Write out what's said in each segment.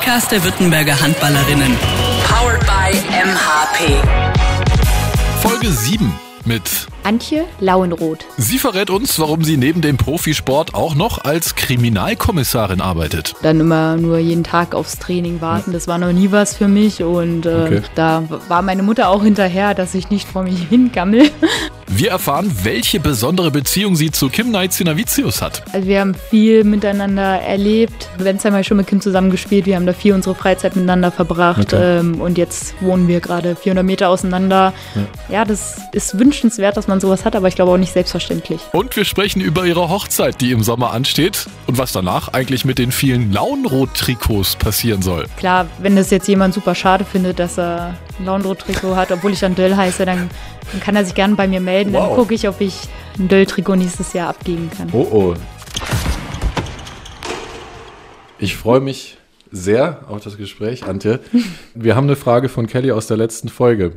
Podcast der Württemberger Handballerinnen. Powered by MHP. Folge 7 mit Antje Lauenroth. Sie verrät uns, warum sie neben dem Profisport auch noch als Kriminalkommissarin arbeitet. Dann immer nur jeden Tag aufs Training warten, das war noch nie was für mich und äh, Okay. da war meine Mutter auch hinterher, dass ich nicht vor mich hingammel. Wir erfahren, welche besondere Beziehung sie zu Kim Naizinavicius hat. Also wir haben viel miteinander erlebt. Bensheim habe ich schon mit Kim zusammen gespielt. Wir haben da viel unsere Freizeit miteinander verbracht. Okay. Ähm, und jetzt wohnen wir gerade 400 Meter auseinander. Ja. das ist wünschenswert, dass man sowas hat, aber ich glaube auch nicht selbstverständlich. Und wir sprechen über ihre Hochzeit, die im Sommer ansteht und was danach eigentlich mit den vielen Launrot-Trikots passieren soll. Klar, wenn das jetzt jemand super schade findet, dass er ein Laundro-Trikot hat, obwohl ich dann Döll heiße, dann, dann kann er sich gerne bei mir melden. Dann Wow. gucke ich, ob ich ein Döll-Trikot nächstes Jahr abgeben kann. Oh oh. Ich freue mich sehr auf das Gespräch, Antje. Wir haben eine Frage von Kelly aus der letzten Folge.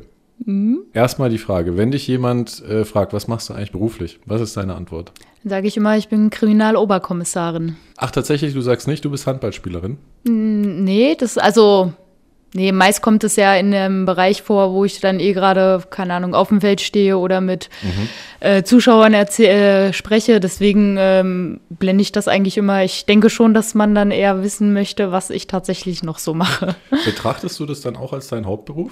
Erstmal die Frage, wenn dich jemand äh, fragt, was machst du eigentlich beruflich? Was ist deine Antwort? Dann sage ich immer, ich bin Kriminaloberkommissarin. Ach, tatsächlich, du sagst nicht, du bist Handballspielerin? Nee, das, also, nee, meist kommt es ja in einem Bereich vor, wo ich dann eh gerade, keine Ahnung, auf dem Feld stehe oder mit äh, Zuschauern äh, spreche. Deswegen ähm, blende ich das eigentlich immer. Ich denke schon, dass man dann eher wissen möchte, was ich tatsächlich noch so mache. Betrachtest du das dann auch als deinen Hauptberuf?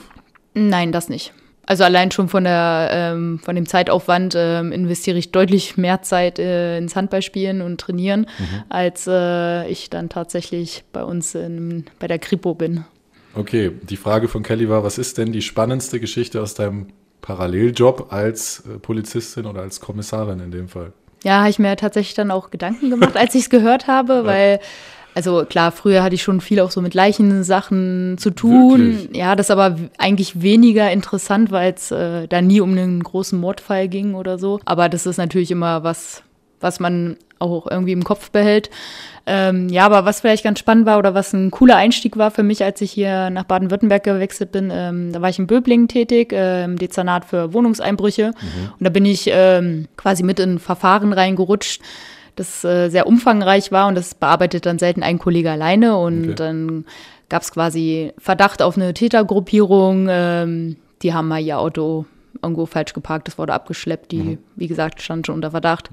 Nein, das nicht. Also allein schon von der ähm, von dem Zeitaufwand ähm, investiere ich deutlich mehr Zeit äh, ins Handballspielen und Trainieren, als äh, ich dann tatsächlich bei uns in, bei der Kripo bin. Okay, die Frage von Kelly war, was ist denn die spannendste Geschichte aus deinem Paralleljob als äh, Polizistin oder als Kommissarin in dem Fall? Ja, habe ich mir tatsächlich dann auch Gedanken gemacht, als ich es gehört habe, weil, also klar, früher hatte ich schon viel auch so mit Leichensachen zu tun. Wirklich? Ja, das aber w- eigentlich weniger interessant, weil es äh, da nie um einen großen Mordfall ging oder so. Aber das ist natürlich immer was, was man auch irgendwie im Kopf behält. Ähm, ja, aber was vielleicht ganz spannend war oder was ein cooler Einstieg war für mich, als ich hier nach Baden-Württemberg gewechselt bin, ähm, da war ich in Böblingen tätig, äh, im Dezernat für Wohnungseinbrüche. Und da bin ich ähm, quasi mit in Verfahren reingerutscht, das äh, sehr umfangreich war und das bearbeitet dann selten ein Kollege alleine. Und Okay. dann gab es quasi Verdacht auf eine Tätergruppierung. Ähm, die haben mal ihr Auto irgendwo falsch geparkt, das wurde abgeschleppt. Die, wie gesagt, stand schon unter Verdacht.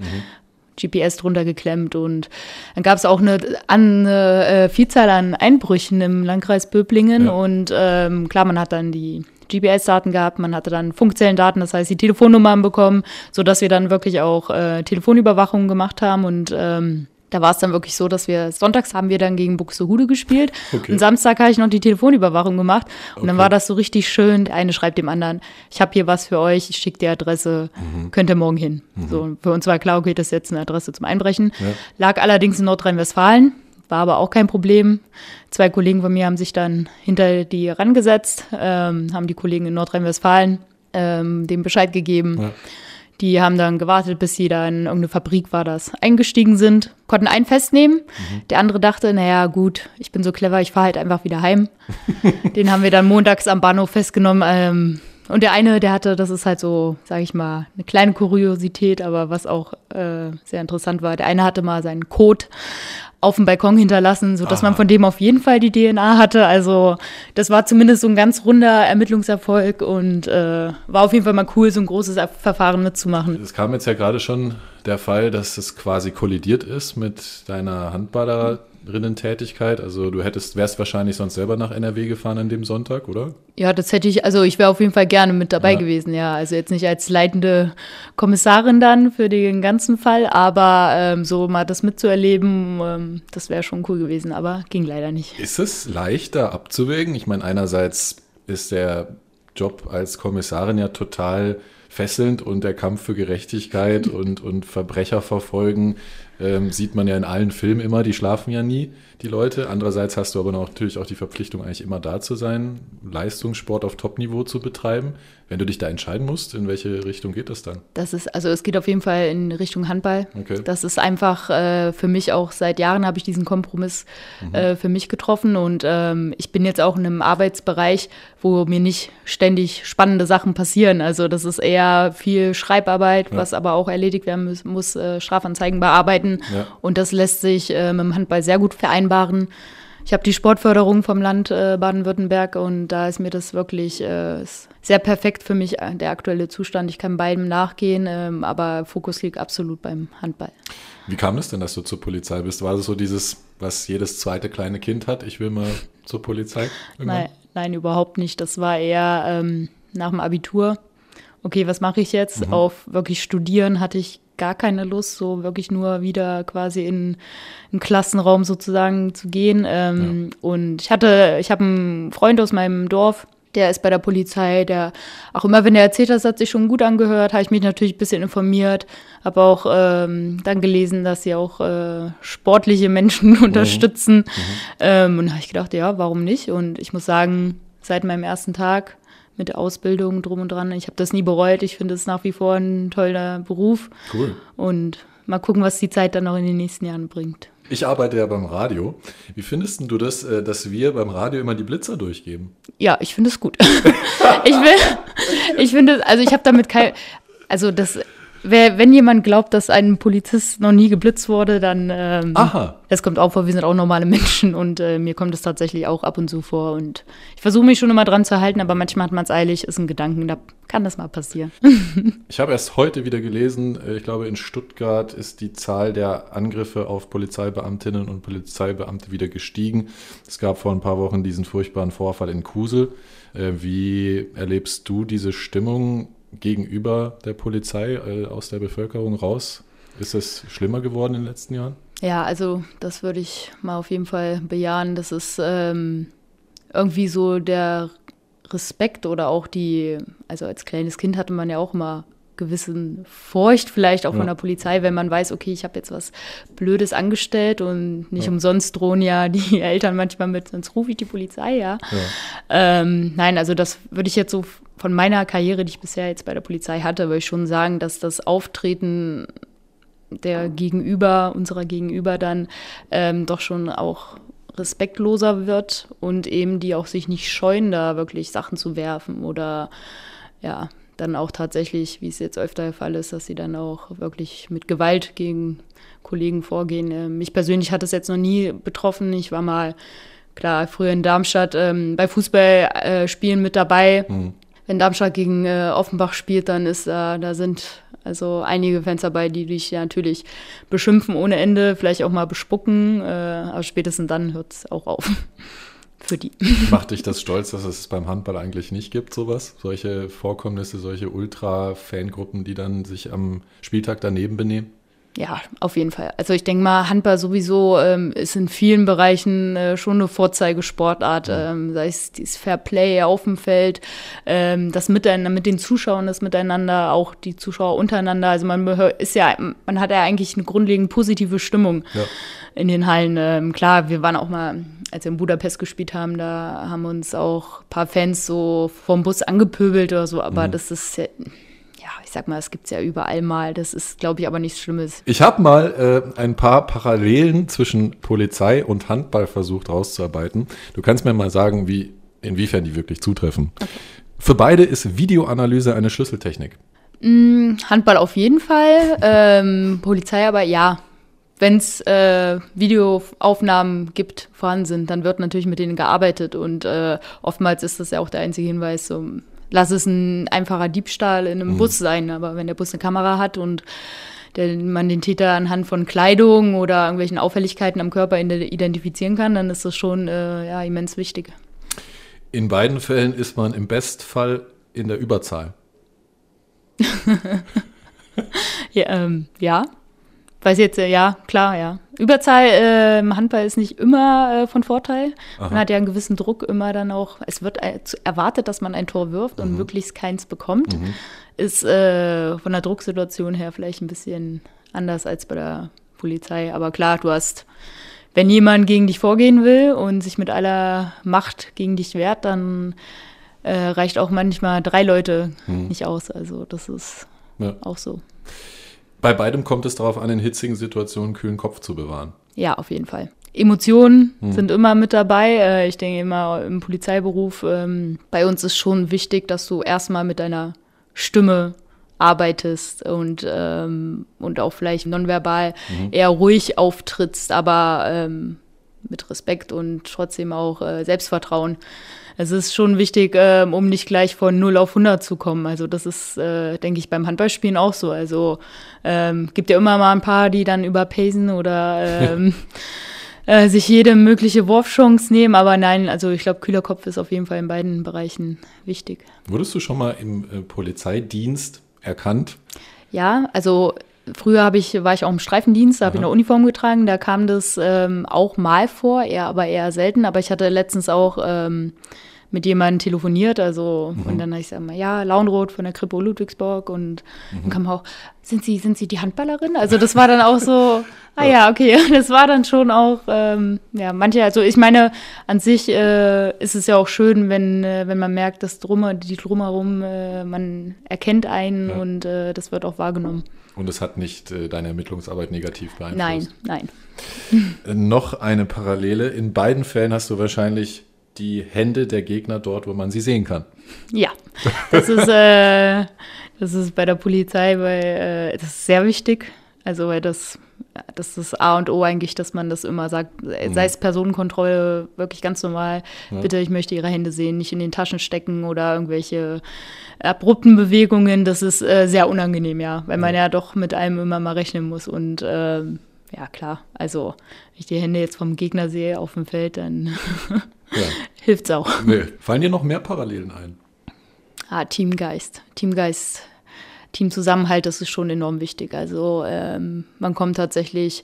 GPS drunter geklemmt und dann gab es auch eine, eine äh, Vielzahl an Einbrüchen im Landkreis Böblingen Ja. und ähm, klar, man hat dann die GPS-Daten gehabt, man hatte dann Funkzellendaten, das heißt die Telefonnummern bekommen, so dass wir dann wirklich auch äh, Telefonüberwachung gemacht haben und ähm, da war es dann wirklich so, dass wir sonntags haben wir dann gegen Buxtehude gespielt Okay. und Samstag habe ich noch die Telefonüberwachung gemacht und dann Okay. war das so richtig schön. Der eine schreibt dem anderen, ich habe hier was für euch, ich schicke die Adresse, Mhm. könnt ihr morgen hin. So, für uns war klar, okay, das ist jetzt eine Adresse zum Einbrechen. Ja. Lag allerdings in Nordrhein-Westfalen, war aber auch kein Problem. Zwei Kollegen von mir haben sich dann hinter die rangesetzt, ähm, haben die Kollegen in Nordrhein-Westfalen ähm, dem Bescheid gegeben. Ja. Die haben dann gewartet, bis sie da in irgendeine Fabrik war, das eingestiegen sind, konnten einen festnehmen. Der andere dachte, naja, gut, ich bin so clever, ich fahre halt einfach wieder heim. Den haben wir dann montags am Bahnhof festgenommen. Ähm, und der eine, der hatte, das ist halt so, sage ich mal, eine kleine Kuriosität, aber was auch äh, sehr interessant war. Der eine hatte mal seinen Code auf dem Balkon hinterlassen, sodass man von dem auf jeden Fall die DNA hatte. Also das war zumindest so ein ganz runder Ermittlungserfolg und äh, war auf jeden Fall mal cool, so ein großes Verfahren mitzumachen. Es kam jetzt ja gerade schon der Fall, dass es quasi kollidiert ist mit deiner Handballerinnen-Tätigkeit. Also du hättest, wärst wahrscheinlich sonst selber nach NRW gefahren an dem Sonntag, oder? Ja, das hätte ich, also ich wäre auf jeden Fall gerne mit dabei Ja. gewesen, ja. Also jetzt nicht als leitende Kommissarin dann für den ganzen Fall, aber ähm, so mal das mitzuerleben, ähm, das wäre schon cool gewesen, aber ging leider nicht. Ist es leichter abzuwägen? Ich meine, einerseits ist der Job als Kommissarin ja total fesselnd und der Kampf für Gerechtigkeit und, und Verbrecher verfolgen ähm, sieht man ja in allen Filmen immer, die schlafen ja nie, die Leute. Andererseits hast du aber natürlich auch die Verpflichtung, eigentlich immer da zu sein, Leistungssport auf Top-Niveau zu betreiben. Wenn du dich da entscheiden musst, in welche Richtung geht das dann? Das ist, also es geht auf jeden Fall in Richtung Handball. Okay. Das ist einfach äh, für mich auch seit Jahren habe ich diesen Kompromiss äh, für mich getroffen und ähm, ich bin jetzt auch in einem Arbeitsbereich, wo mir nicht ständig spannende Sachen passieren. Also das ist eher viel Schreibarbeit, Ja. was aber auch erledigt werden muss, muss äh, Strafanzeigen bearbeiten Ja. und das lässt sich äh, mit dem Handball sehr gut vereinbaren. ich habe die Sportförderung vom Land äh, Baden-Württemberg und da ist mir das wirklich äh, sehr perfekt für mich, äh, der aktuelle Zustand. Ich kann beidem nachgehen, ähm, aber Fokus liegt absolut beim Handball. Wie kam es denn, dass du zur Polizei bist? War das so dieses, was jedes zweite kleine Kind hat, ich will mal zur Polizei? Nein, nein, überhaupt nicht. Das war eher ähm, nach dem Abitur. Okay, was mache ich jetzt? Mhm. Auf wirklich studieren hatte ich gar keine Lust, so wirklich nur wieder quasi in einen Klassenraum sozusagen zu gehen. Ähm, ja. Und ich hatte, ich habe einen Freund aus meinem Dorf, der ist bei der Polizei, der auch immer, wenn er erzählt hat, hat sich schon gut angehört, habe ich mich natürlich ein bisschen informiert, habe auch ähm, dann gelesen, dass sie auch äh, sportliche Menschen mhm. unterstützen. Mhm. Ähm, und habe ich gedacht, ja, warum nicht? Und ich muss sagen, seit meinem ersten Tag mit der Ausbildung drum und dran. Ich habe das nie bereut. Ich finde es nach wie vor ein toller Beruf. Cool. Und mal gucken, was die Zeit dann noch in den nächsten Jahren bringt. Ich arbeite ja beim Radio. Wie findest du das, äh, dass wir beim Radio immer die Blitzer durchgeben? Ja, ich finde es gut. ich will, ich finde, also ich habe damit kein, also das Wer, wenn jemand glaubt, dass ein Polizist noch nie geblitzt wurde, dann ähm, Aha. das kommt auch vor, wir sind auch normale Menschen und äh, mir kommt es tatsächlich auch ab und zu vor. Und ich versuche mich schon immer dran zu halten, aber manchmal hat man es eilig, ist ein Gedanken, da kann das mal passieren. ich habe erst heute wieder gelesen, äh, ich glaube in Stuttgart ist die Zahl der Angriffe auf Polizeibeamtinnen und Polizeibeamte wieder gestiegen. Es gab vor ein paar Wochen diesen furchtbaren Vorfall in Kusel. Äh, wie erlebst du diese Stimmung? Gegenüber der Polizei äh, aus der Bevölkerung raus? Ist es schlimmer geworden in den letzten Jahren? Ja, also das würde ich mal auf jeden Fall bejahen. Das ist ähm, irgendwie so der Respekt oder auch die, also als kleines Kind hatte man ja auch immer gewissen Furcht vielleicht auch ja. von der Polizei, wenn man weiß, okay, ich habe jetzt was Blödes angestellt und nicht ja. umsonst drohen ja die Eltern manchmal mit, sonst rufe ich die Polizei, ja. Ähm, nein, also das würde ich jetzt so von meiner Karriere, die ich bisher jetzt bei der Polizei hatte, würde ich schon sagen, dass das Auftreten der Gegenüber, unserer Gegenüber dann ähm, doch schon auch respektloser wird und eben die auch sich nicht scheuen, da wirklich Sachen zu werfen oder ja, dann auch tatsächlich, wie es jetzt öfter der Fall ist, dass sie dann auch wirklich mit Gewalt gegen Kollegen vorgehen. Ähm, mich persönlich hat es jetzt noch nie betroffen. Ich war mal, klar, früher in Darmstadt ähm, bei Fußballspielen mit dabei. Mhm wenn Darmstadt gegen äh, Offenbach spielt, dann ist äh, da sind also einige Fans dabei, die dich ja natürlich beschimpfen ohne Ende, vielleicht auch mal bespucken, äh, aber spätestens dann hört es auch auf. Für die. Macht dich das stolz, dass es beim Handball eigentlich nicht gibt, sowas? Solche Vorkommnisse, solche Ultra-Fangruppen, die dann sich am Spieltag daneben benehmen? Ja, auf jeden Fall. Also ich denke mal, Handball sowieso ähm, ist in vielen Bereichen äh, schon eine Vorzeigesportart, ähm, sei es dieses Fair Play auf dem Feld, ähm, das Miteinander mit den Zuschauern, das Miteinander, auch die Zuschauer untereinander. Also man ist ja, man hat ja eigentlich eine grundlegend positive Stimmung ja. in den Hallen. Ähm, klar, wir waren auch mal, als wir in Budapest gespielt haben, da haben uns auch ein paar Fans so vom Bus angepöbelt oder so, aber mhm. das ist ja ich sag mal, es gibt es ja überall mal. Das ist, glaube ich, aber nichts Schlimmes. Ich habe mal äh, ein paar Parallelen zwischen Polizei und Handball versucht rauszuarbeiten. Du kannst mir mal sagen, wie, inwiefern die wirklich zutreffen. Okay. Für beide ist Videoanalyse eine Schlüsseltechnik. Mm, Handball auf jeden Fall. ähm, Polizei aber ja. Wenn es äh, Videoaufnahmen gibt, vorhanden sind, dann wird natürlich mit denen gearbeitet und äh, oftmals ist das ja auch der einzige Hinweis, so, lass es ein einfacher Diebstahl in einem mhm. Bus sein, aber wenn der Bus eine Kamera hat und der, man den Täter anhand von Kleidung oder irgendwelchen Auffälligkeiten am Körper identifizieren kann, dann ist das schon äh, ja, immens wichtig. In beiden Fällen ist man im Bestfall in der Überzahl. ja, ähm, ja, Weiß jetzt, äh, ja, klar, ja. Überzahl äh, im Handball ist nicht immer äh, von Vorteil. Aha. Man hat ja einen gewissen Druck immer dann auch. Es wird äh, erwartet, dass man ein Tor wirft und mhm. möglichst keins bekommt. Mhm. Ist äh, von der Drucksituation her vielleicht ein bisschen anders als bei der Polizei. Aber klar, du hast, wenn jemand gegen dich vorgehen will und sich mit aller Macht gegen dich wehrt, dann äh, reicht auch manchmal drei Leute mhm. nicht aus. Also das ist ja. auch so. Bei beidem kommt es darauf an, in hitzigen Situationen kühlen Kopf zu bewahren. Ja, auf jeden Fall. Emotionen hm. sind immer mit dabei. Äh, ich denke immer im Polizeiberuf, ähm, bei uns ist schon wichtig, dass du erstmal mit deiner Stimme arbeitest und, ähm, und auch vielleicht nonverbal mhm. eher ruhig auftrittst. Aber ähm, mit Respekt und trotzdem auch äh, Selbstvertrauen. Es ist schon wichtig, äh, um nicht gleich von 0 auf 100 zu kommen. Also das ist, äh, denke ich, beim Handballspielen auch so. Also ähm, gibt ja immer mal ein paar, die dann überpacen oder ähm, äh, sich jede mögliche Wurfchance nehmen. Aber nein, also ich glaube, kühler Kopf ist auf jeden Fall in beiden Bereichen wichtig. Wurdest du schon mal im äh, Polizeidienst erkannt? Ja, also Früher habe ich, war ich auch im Streifendienst, da habe ich eine Uniform getragen. Da kam das ähm, auch mal vor, eher, aber eher selten. Aber ich hatte letztens auch ähm, mit jemandem telefoniert, also mhm. und dann habe ich gesagt, ja, Launroth von der Kripo Ludwigsburg und mhm. dann kam auch, sind Sie, sind Sie die Handballerin? Also das war dann auch so, ah ja, okay, das war dann schon auch, ähm, ja, manche, also ich meine, an sich äh, ist es ja auch schön, wenn, äh, wenn man merkt, dass drum, die drumherum, äh, man erkennt einen ja. und äh, das wird auch wahrgenommen. Und es hat nicht äh, deine Ermittlungsarbeit negativ beeinflusst? Nein, nein. Äh, noch eine Parallele. In beiden Fällen hast du wahrscheinlich die Hände der Gegner dort, wo man sie sehen kann. Ja, das ist, äh, das ist bei der Polizei, weil äh, das ist sehr wichtig. Also weil das, das ist A und O eigentlich, dass man das immer sagt, mhm. sei es Personenkontrolle, wirklich ganz normal. Ja. Bitte, ich möchte Ihre Hände sehen, nicht in den Taschen stecken oder irgendwelche abrupten Bewegungen. Das ist äh, sehr unangenehm, ja, weil man ja. ja doch mit einem immer mal rechnen muss und ähm, ja, klar. Also, wenn ich die Hände jetzt vom Gegner sehe auf dem Feld, dann ja. Hilft's auch. Nee. Fallen dir noch mehr Parallelen ein? Ah, Teamgeist. Teamgeist, Teamzusammenhalt, das ist schon enorm wichtig. Also ähm, man kommt tatsächlich,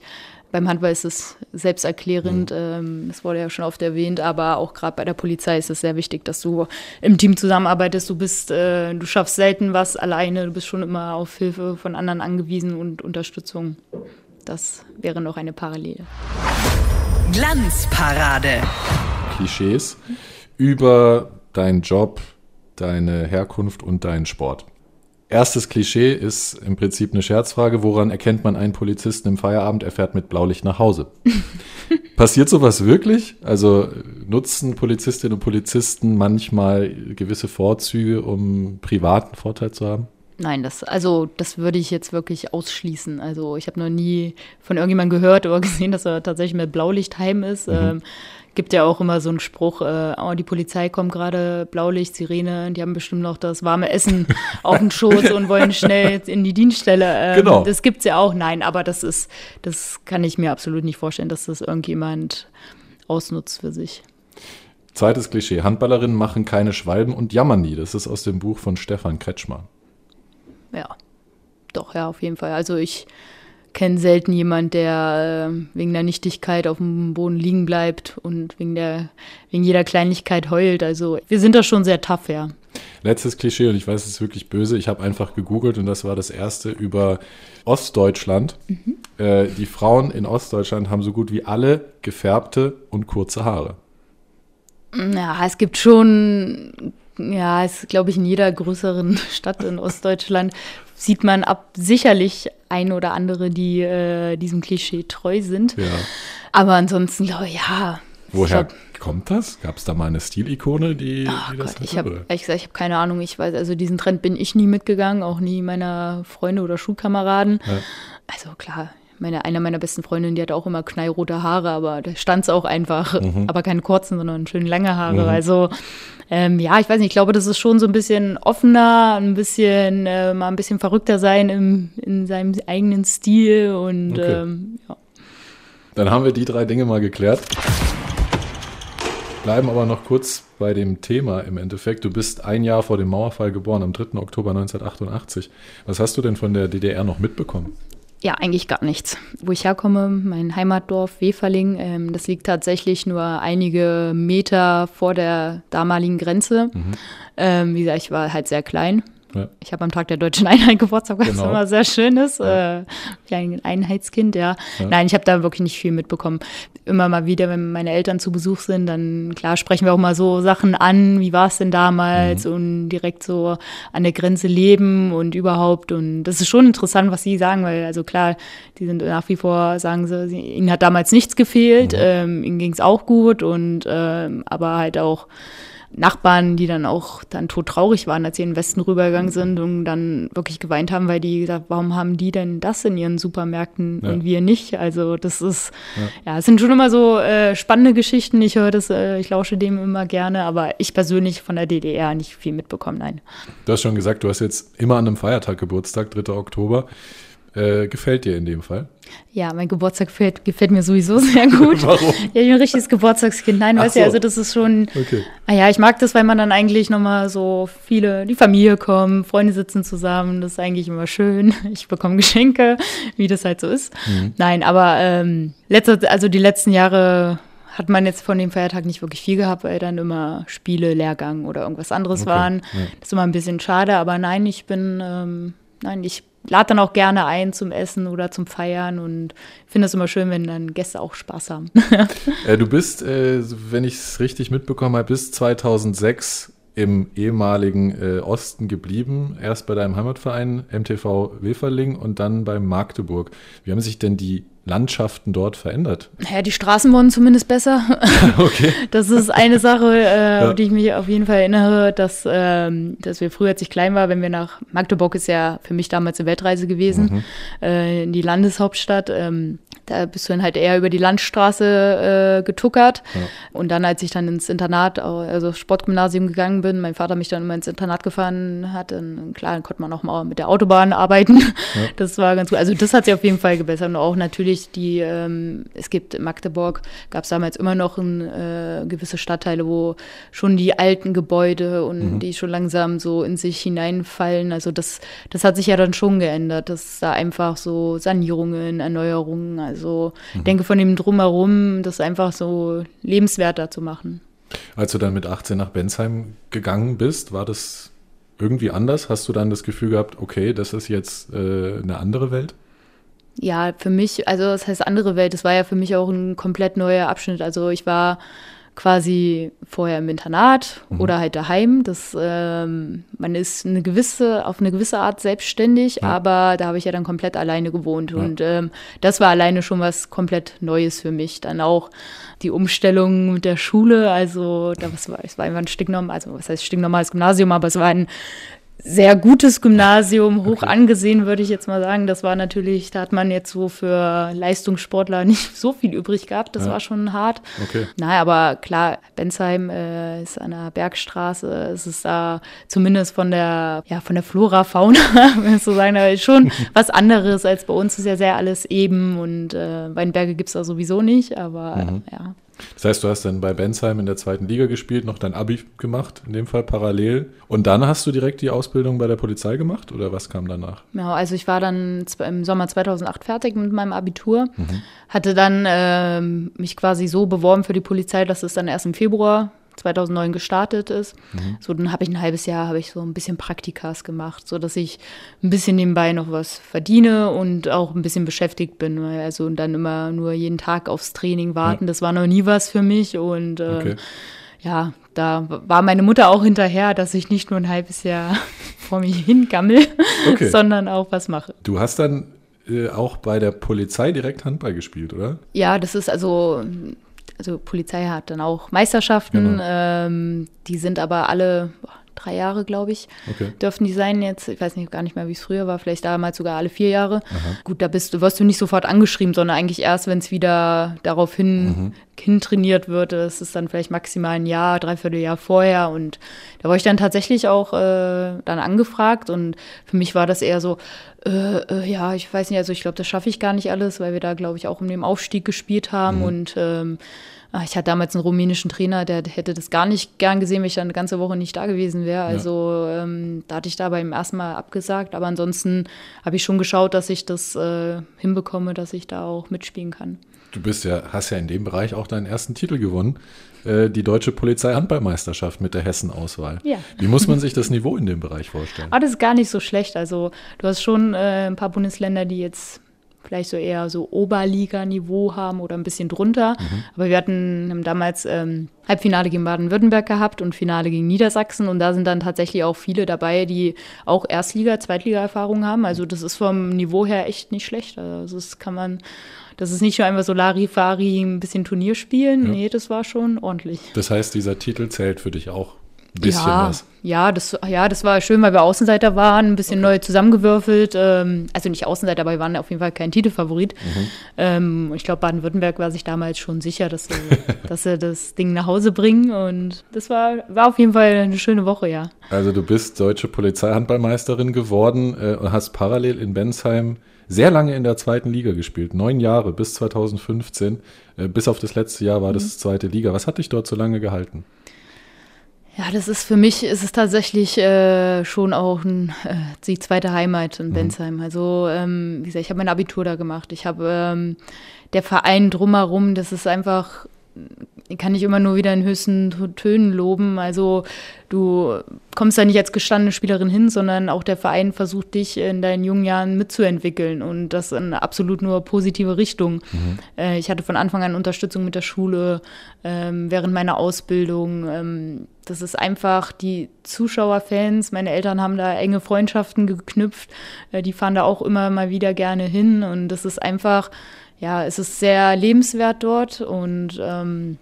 beim Handball ist es selbsterklärend, mhm. ähm, das wurde ja schon oft erwähnt, aber auch gerade bei der Polizei ist es sehr wichtig, dass du im Team zusammenarbeitest. Du bist, äh, du schaffst selten was alleine, du bist schon immer auf Hilfe von anderen angewiesen und Unterstützung. Das wäre noch eine Parallele. Glanzparade. Klischees über deinen Job, deine Herkunft und deinen Sport. Erstes Klischee ist im Prinzip eine Scherzfrage. Woran erkennt man einen Polizisten im Feierabend? Er fährt mit Blaulicht nach Hause. Passiert sowas wirklich? Also nutzen Polizistinnen und Polizisten manchmal gewisse Vorzüge, um privaten Vorteil zu haben? Nein, das, also das würde ich jetzt wirklich ausschließen. Also ich habe noch nie von irgendjemandem gehört oder gesehen, dass er tatsächlich mit Blaulicht heim ist. Mhm. Ähm, gibt ja auch immer so einen Spruch, äh, oh, die Polizei kommt gerade, Blaulicht, Sirene, die haben bestimmt noch das warme Essen auf den Schoß und wollen schnell in die Dienststelle. Ähm, genau. Das gibt's ja auch, nein, aber das ist, das kann ich mir absolut nicht vorstellen, dass das irgendjemand ausnutzt für sich. Zweites Klischee, Handballerinnen machen keine Schwalben und jammern nie. Das ist aus dem Buch von Stefan Kretschmer. Ja, doch, ja, auf jeden Fall. Also ich kenne selten jemand, der äh, wegen der Nichtigkeit auf dem Boden liegen bleibt und wegen, der, wegen jeder Kleinigkeit heult. Also wir sind da schon sehr tough, ja. Letztes Klischee, und ich weiß, es ist wirklich böse. Ich habe einfach gegoogelt und das war das erste über Ostdeutschland. Mhm. Äh, die Frauen in Ostdeutschland haben so gut wie alle gefärbte und kurze Haare. Ja, es gibt schon ja, ist, glaube ich, in jeder größeren Stadt in Ostdeutschland sieht man ab sicherlich ein oder andere, die äh, diesem Klischee treu sind. Ja. Aber ansonsten, glaube ich, ja. Woher glaub, kommt das? Gab es da mal eine Stilikone, die, oh die das Gott, hatte? Ich habe ich habe keine Ahnung. Ich weiß, also diesen Trend bin ich nie mitgegangen, auch nie meiner Freunde oder Schulkameraden. Ja. Also klar, meine, einer meiner besten Freundinnen, die hat auch immer knallrote Haare, aber da stand es auch einfach, mhm. aber keine kurzen, sondern schön lange Haare. Mhm. Also ähm, ja, ich weiß nicht, ich glaube, das ist schon so ein bisschen offener, ein bisschen äh, mal ein bisschen verrückter sein im, in seinem eigenen Stil und okay. ähm, ja. Dann haben wir die drei Dinge mal geklärt. Bleiben aber noch kurz bei dem Thema im Endeffekt. Du bist ein Jahr vor dem Mauerfall geboren, am 3. Oktober 1988. Was hast du denn von der DDR noch mitbekommen? Ja, eigentlich gar nichts. Wo ich herkomme, mein Heimatdorf Weferling, ähm, das liegt tatsächlich nur einige Meter vor der damaligen Grenze. Mhm. Ähm, wie gesagt, ich war halt sehr klein. Ja. Ich habe am Tag der deutschen Einheit Geburtstag, was genau. immer sehr schön ist. Ja. Äh, ein Einheitskind, ja. ja. Nein, ich habe da wirklich nicht viel mitbekommen. Immer mal wieder, wenn meine Eltern zu Besuch sind, dann klar sprechen wir auch mal so Sachen an, wie war es denn damals mhm. und direkt so an der Grenze leben und überhaupt. Und das ist schon interessant, was sie sagen, weil also klar, die sind nach wie vor, sagen sie, ihnen hat damals nichts gefehlt, mhm. ähm, ihnen ging es auch gut und ähm, aber halt auch Nachbarn, die dann auch dann todtraurig waren, als sie in den Westen rübergegangen sind und dann wirklich geweint haben, weil die gesagt, warum haben die denn das in ihren Supermärkten ja. und wir nicht? Also das ist, ja, ja es sind schon immer so äh, spannende Geschichten. Ich höre das, äh, ich lausche dem immer gerne, aber ich persönlich von der DDR nicht viel mitbekommen, nein. Du hast schon gesagt, du hast jetzt immer an einem Feiertag Geburtstag, 3. Oktober. Äh, gefällt dir in dem Fall? Ja, mein Geburtstag gefällt, gefällt mir sowieso sehr gut. Warum? Ja, ich bin ein richtiges Geburtstagskind. Nein, weißt du, so. also das ist schon. Okay. Ah ja, ich mag das, weil man dann eigentlich nochmal so viele, die Familie kommt, Freunde sitzen zusammen. Das ist eigentlich immer schön. Ich bekomme Geschenke, wie das halt so ist. Mhm. Nein, aber ähm, letzte, also die letzten Jahre hat man jetzt von dem Feiertag nicht wirklich viel gehabt, weil dann immer Spiele, Lehrgang oder irgendwas anderes okay. waren. Ja. Das ist immer ein bisschen schade, aber nein, ich bin, ähm, nein, ich lade dann auch gerne ein zum Essen oder zum Feiern und finde es immer schön, wenn dann Gäste auch Spaß haben. äh, du bist, äh, wenn ich es richtig mitbekommen habe, bis 2006 im ehemaligen äh, Osten geblieben. Erst bei deinem Heimatverein MTV Weferling und dann bei Magdeburg. Wie haben sich denn die Landschaften dort verändert? Ja, die Straßen wurden zumindest besser. okay. Das ist eine Sache, äh, ja. die ich mich auf jeden Fall erinnere, dass, ähm, dass wir früher, als ich klein war, wenn wir nach Magdeburg ist ja für mich damals eine Weltreise gewesen, mhm. äh, in die Landeshauptstadt. Ähm, da bist du dann halt eher über die Landstraße äh, getuckert. Ja. Und dann, als ich dann ins Internat, also Sportgymnasium gegangen bin, mein Vater mich dann immer ins Internat gefahren hat, dann klar, dann konnte man auch mal mit der Autobahn arbeiten. Ja. Das war ganz gut. Also das hat sich auf jeden Fall gebessert. Und auch natürlich die, ähm, es gibt in Magdeburg, gab es damals immer noch ein, äh, gewisse Stadtteile, wo schon die alten Gebäude und mhm. die schon langsam so in sich hineinfallen. Also das, das hat sich ja dann schon geändert, dass da einfach so Sanierungen, Erneuerungen, also also mhm. denke von dem Drumherum, das einfach so lebenswerter zu machen. Als du dann mit 18 nach Bensheim gegangen bist, war das irgendwie anders? Hast du dann das Gefühl gehabt, okay, das ist jetzt äh, eine andere Welt? Ja, für mich, also das heißt andere Welt, das war ja für mich auch ein komplett neuer Abschnitt. Also ich war quasi vorher im Internat mhm. oder halt daheim. Das, ähm, man ist eine gewisse, auf eine gewisse Art selbstständig, ja. aber da habe ich ja dann komplett alleine gewohnt. Ja. Und ähm, das war alleine schon was komplett Neues für mich. Dann auch die Umstellung mit der Schule, also das war, es war einfach ein stinknormal, also was heißt stinknormales Gymnasium, aber es war ein sehr gutes Gymnasium, hoch okay. angesehen, würde ich jetzt mal sagen. Das war natürlich, da hat man jetzt so für Leistungssportler nicht so viel übrig gehabt. Das ja. war schon hart. Okay. Naja, aber klar, Bensheim äh, ist an der Bergstraße. Es ist da zumindest von der, ja, von der Flora, Fauna, wenn ich so sagen darf, schon was anderes als bei uns. Ist ja sehr alles eben und äh, Weinberge gibt es da sowieso nicht, aber mhm. ja. Das heißt, du hast dann bei Bensheim in der zweiten Liga gespielt, noch dein Abi gemacht, in dem Fall parallel. Und dann hast du direkt die Ausbildung bei der Polizei gemacht oder was kam danach? Ja, also ich war dann im Sommer 2008 fertig mit meinem Abitur, mhm. hatte dann äh, mich quasi so beworben für die Polizei, dass es dann erst im Februar 2009 gestartet ist. Mhm. So, dann habe ich ein halbes Jahr, habe ich so ein bisschen Praktikas gemacht, so dass ich ein bisschen nebenbei noch was verdiene und auch ein bisschen beschäftigt bin. Also und dann immer nur jeden Tag aufs Training warten, ja. das war noch nie was für mich und äh, okay. ja, da war meine Mutter auch hinterher, dass ich nicht nur ein halbes Jahr vor mich hingammel, okay. sondern auch was mache. Du hast dann äh, auch bei der Polizei direkt Handball gespielt, oder? Ja, das ist also also Polizei hat dann auch Meisterschaften, genau. ähm, die sind aber alle drei Jahre, glaube ich, okay. dürften die sein jetzt. Ich weiß nicht gar nicht mehr, wie es früher war, vielleicht damals sogar alle vier Jahre. Aha. Gut, da bist du, wirst du nicht sofort angeschrieben, sondern eigentlich erst, wenn es wieder darauf hin, mhm. hintrainiert wird. Das ist dann vielleicht maximal ein Jahr, dreiviertel Jahr vorher. Und da war ich dann tatsächlich auch äh, dann angefragt und für mich war das eher so, äh, äh, ja, ich weiß nicht, also ich glaube, das schaffe ich gar nicht alles, weil wir da, glaube ich, auch um den Aufstieg gespielt haben mhm. und ähm, ich hatte damals einen rumänischen Trainer, der hätte das gar nicht gern gesehen, wenn ich dann eine ganze Woche nicht da gewesen wäre. Also ja. ähm, da hatte ich da beim ersten Mal abgesagt, aber ansonsten habe ich schon geschaut, dass ich das äh, hinbekomme, dass ich da auch mitspielen kann. Du bist ja, hast ja in dem Bereich auch deinen ersten Titel gewonnen. Äh, die deutsche Polizei-Handballmeisterschaft mit der Hessen-Auswahl. Ja. Wie muss man sich das Niveau in dem Bereich vorstellen? Ah, das ist gar nicht so schlecht. Also du hast schon äh, ein paar Bundesländer, die jetzt vielleicht so eher so Oberliga-Niveau haben oder ein bisschen drunter. Mhm. Aber wir hatten haben damals ähm, Halbfinale gegen Baden-Württemberg gehabt und Finale gegen Niedersachsen. Und da sind dann tatsächlich auch viele dabei, die auch Erstliga-, Zweitliga-Erfahrung haben. Also das ist vom Niveau her echt nicht schlecht. Also das kann man das ist nicht nur einfach so Larifari ein bisschen Turnier spielen. Ja. Nee, das war schon ordentlich. Das heißt, dieser Titel zählt für dich auch bisschen ja, was. Ja das, ja, das war schön, weil wir Außenseiter waren, ein bisschen neu zusammengewürfelt. Ähm, also nicht Außenseiter, aber wir waren auf jeden Fall kein Titelfavorit. Mhm. Ähm, ich glaube, Baden-Württemberg war sich damals schon sicher, dass sie, dass sie das Ding nach Hause bringen. Und das war, war auf jeden Fall eine schöne Woche, ja. Also du bist deutsche Polizeihandballmeisterin geworden äh, und hast parallel in Bensheim sehr lange in der zweiten Liga gespielt. Neun Jahre bis 2015. Äh, bis auf das letzte Jahr war das zweite Liga. Was hat dich dort so lange gehalten? Ja, das ist für mich ist es tatsächlich äh, schon auch ein, äh, die zweite Heimat in Bensheim. Also ähm, wie gesagt, ich habe mein Abitur da gemacht. Ich habe ähm, der Verein drumherum, das ist einfach, kann ich immer nur wieder in höchsten Tönen loben. Also du kommst da nicht als gestandene Spielerin hin, sondern auch der Verein versucht dich in deinen jungen Jahren mitzuentwickeln und das in absolut nur positive Richtung. Äh, ich hatte von Anfang an Unterstützung mit der Schule ähm, während meiner Ausbildung. Ähm, das ist einfach die Zuschauerfans. Meine Eltern haben da enge Freundschaften geknüpft. Äh, die fahren da auch immer mal wieder gerne hin und das ist einfach, ja, es ist sehr lebenswert dort und ähm,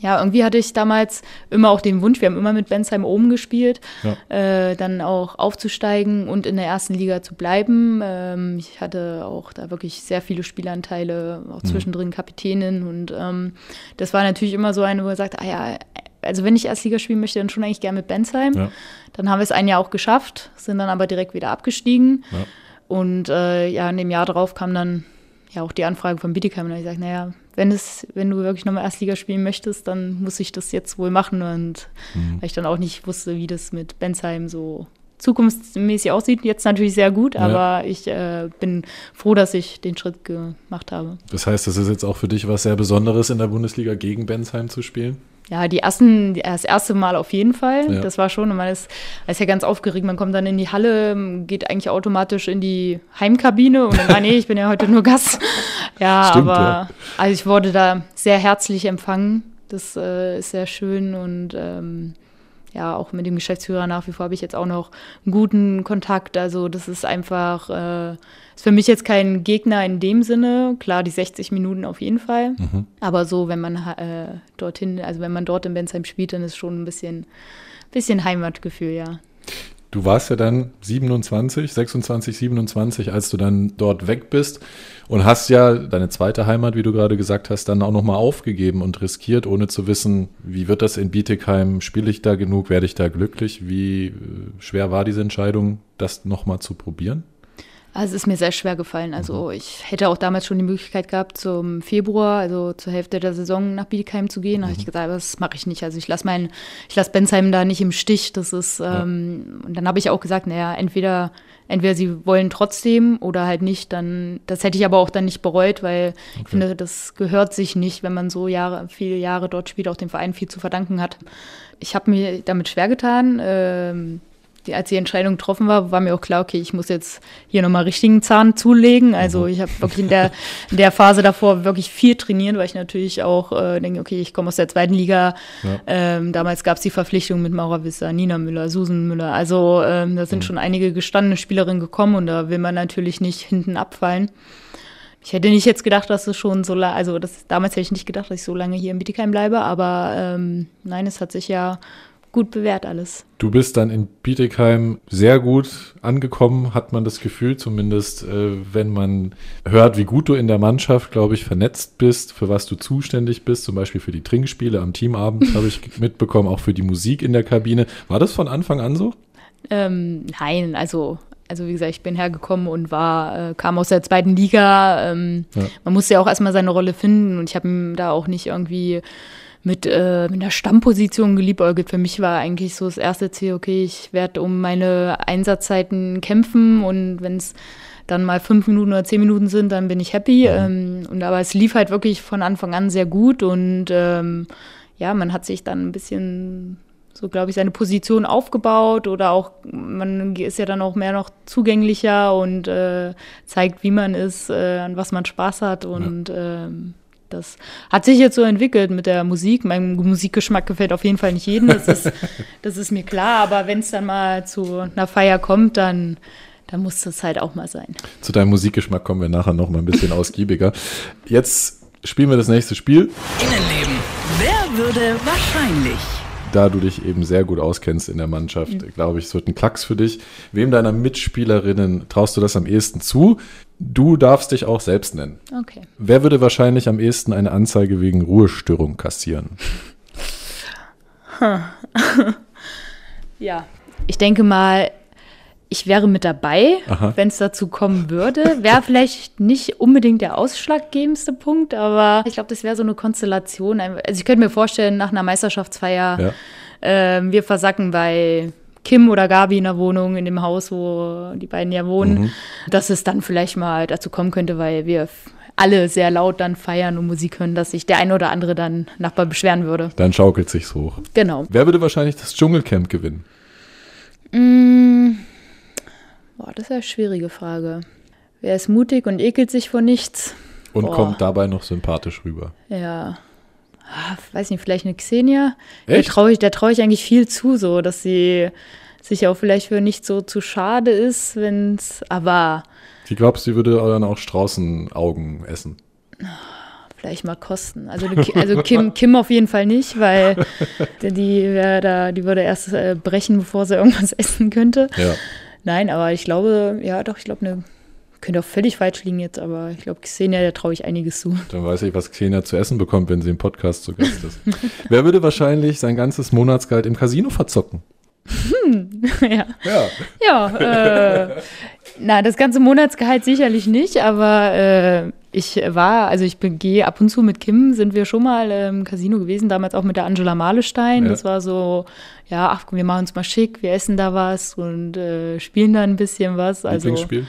ja, irgendwie hatte ich damals immer auch den Wunsch, wir haben immer mit Bensheim oben gespielt, Ja. äh, dann auch aufzusteigen und in der ersten Liga zu bleiben. Ähm, ich hatte auch da wirklich sehr viele Spielanteile, auch zwischendrin Kapitänin und ähm, das war natürlich immer so eine, wo er sagt, ah ja, also wenn ich Erstliga spielen möchte, dann schon eigentlich gerne mit Bensheim. Ja. Dann haben wir es ein Jahr auch geschafft, sind dann aber direkt wieder abgestiegen. Ja. Und äh, ja, in dem Jahr darauf kam dann ja auch die Anfrage von Bietigheim. Und ich gesagt, naja, wenn, es, wenn du wirklich nochmal Erstliga spielen möchtest, dann muss ich das jetzt wohl machen. Und weil ich dann auch nicht wusste, wie das mit Bensheim so zukunftsmäßig aussieht. Jetzt natürlich sehr gut, Ja. aber ich äh, bin froh, dass ich den Schritt gemacht habe. Das heißt, das ist jetzt auch für dich was sehr Besonderes, in der Bundesliga gegen Bensheim zu spielen? Ja, die ersten, das erste Mal auf jeden Fall. Ja. Das war schon, und man ist, man ist ja ganz aufgeregt. Man kommt dann in die Halle, geht eigentlich automatisch in die Heimkabine und dann, ah, nee, ich bin ja heute nur Gast. Ja, Stimmt, aber ja. also ich wurde da sehr herzlich empfangen. Das äh, ist sehr schön und ähm, ja, auch mit dem Geschäftsführer nach wie vor habe ich jetzt auch noch einen guten Kontakt. Also das ist einfach, äh, ist für mich jetzt kein Gegner in dem Sinne. Klar, die 60 Minuten auf jeden Fall. Aber so, wenn man äh, dorthin, also wenn man dort in Bensheim spielt, dann ist schon ein bisschen, bisschen Heimatgefühl, ja. Du warst ja dann 27, 26, 27, als du dann dort weg bist und hast ja deine zweite Heimat, wie du gerade gesagt hast, dann auch nochmal aufgegeben und riskiert, ohne zu wissen, wie wird das in Bietigheim, spiele ich da genug, werde ich da glücklich? Wie äh, schwer war diese Entscheidung, das nochmal zu probieren? Also es ist mir sehr schwer gefallen. Also ich hätte auch damals schon die Möglichkeit gehabt, zum Februar, also zur Hälfte der Saison nach Bietigheim zu gehen. Da habe ich gesagt, das mache ich nicht. Also ich lasse meinen, ich lasse Bensheim da nicht im Stich. Das ist, ähm, und dann habe ich auch gesagt, naja, entweder, entweder sie wollen trotzdem oder halt nicht, dann, das hätte ich aber auch dann nicht bereut, weil ich finde, das gehört sich nicht, wenn man so Jahre, viele Jahre dort spielt, auch dem Verein viel zu verdanken hat. Ich habe mir damit schwer getan. Ähm, die, als die Entscheidung getroffen war, war mir auch klar, okay, ich muss jetzt hier nochmal richtigen Zahn zulegen. Also ich habe wirklich in der, in der Phase davor wirklich viel trainiert, weil ich natürlich auch äh, denke, okay, ich komme aus der zweiten Liga. Ja. Ähm, damals gab es die Verpflichtung mit Maura Wisser, Nina Müller, Susan Müller. Also ähm, da sind schon einige gestandene Spielerinnen gekommen und da will man natürlich nicht hinten abfallen. Ich hätte nicht jetzt gedacht, dass es schon so lange, also das, damals hätte ich nicht gedacht, dass ich so lange hier in Bietigheim bleibe, aber ähm, nein, es hat sich ja gut bewährt alles. Du bist dann in Bietigheim sehr gut angekommen, hat man das Gefühl, zumindest äh, wenn man hört, wie gut du in der Mannschaft, glaube ich, vernetzt bist, für was du zuständig bist, zum Beispiel für die Trinkspiele am Teamabend, habe ich mitbekommen, auch für die Musik in der Kabine. War das von Anfang an so? Ähm, nein, also, also wie gesagt, ich bin hergekommen und war, äh, kam aus der zweiten Liga. Ähm, Ja. Man musste ja auch erstmal seine Rolle finden und ich habe da auch nicht irgendwie mit, äh, mit einer Stammposition geliebäugelt. Für mich war eigentlich so das erste Ziel, okay, ich werde um meine Einsatzzeiten kämpfen und wenn es dann mal fünf Minuten oder zehn Minuten sind, dann bin ich happy. Ähm, und aber es lief halt wirklich von Anfang an sehr gut und ähm, ja, man hat sich dann ein bisschen so, glaube ich, seine Position aufgebaut oder auch, man ist ja dann auch mehr noch zugänglicher und äh, zeigt, wie man ist, äh, an was man Spaß hat und ähm, das hat sich jetzt so entwickelt mit der Musik. Mein Musikgeschmack gefällt auf jeden Fall nicht jedem, das ist, das ist mir klar, aber wenn es dann mal zu einer Feier kommt, dann, dann muss das halt auch mal sein. Zu deinem Musikgeschmack kommen wir nachher noch mal ein bisschen ausgiebiger. Jetzt spielen wir das nächste Spiel. Innenleben. Wer würde wahrscheinlich? da du dich eben sehr gut auskennst in der Mannschaft, mhm. glaube ich, es wird ein Klacks für dich. Wem deiner Mitspielerinnen traust du das am ehesten zu? Du darfst dich auch selbst nennen. Okay. Wer würde wahrscheinlich am ehesten eine Anzeige wegen Ruhestörung kassieren? ja, ich denke mal, ich wäre mit dabei, wenn es dazu kommen würde. Wäre vielleicht nicht unbedingt der ausschlaggebendste Punkt, aber ich glaube, das wäre so eine Konstellation. Also ich könnte mir vorstellen, nach einer Meisterschaftsfeier, ja. äh, wir versacken bei Kim oder Gabi in der Wohnung, in dem Haus, wo die beiden ja wohnen, mhm. dass es dann vielleicht mal dazu kommen könnte, weil wir alle sehr laut dann feiern und Musik hören, dass sich der eine oder andere dann Nachbar beschweren würde. Dann schaukelt sich's hoch. Genau. Wer würde wahrscheinlich das Dschungelcamp gewinnen? Mmh. Boah, das ist eine schwierige Frage. Wer ist mutig und ekelt sich vor nichts? Und Boah. kommt dabei noch sympathisch rüber. Ja. Ah, weiß nicht, vielleicht eine Xenia. Echt? Der traue ich, trau ich eigentlich viel zu, so, dass sie sich auch vielleicht für nicht so zu schade ist, wenn es. Aber. Glaubst du, sie würde dann auch Straußenaugen essen? Vielleicht mal kosten. Also, also Kim, Kim auf jeden Fall nicht, weil die, da, die würde erst äh, brechen, bevor sie irgendwas essen könnte. Ja. Nein, aber ich glaube, ja, doch, ich glaube, eine könnte auch völlig falsch liegen jetzt, aber ich glaube, Xenia, der traue ich einiges zu. Dann weiß ich, was Xenia zu essen bekommt, wenn sie im Podcast zu Gast ist. Wer würde wahrscheinlich sein ganzes Monatsgehalt im Casino verzocken? Hm, ja. Ja. Ja, äh, na, das ganze Monatsgehalt sicherlich nicht, aber äh, ich war, also ich gehe ab und zu mit Kim, sind wir schon mal im Casino gewesen, damals auch mit der Angela Malestein. Ja. Das war so, ja, ach, wir machen uns mal schick, wir essen da was und äh, spielen da ein bisschen was. Also Lieblingsspiel?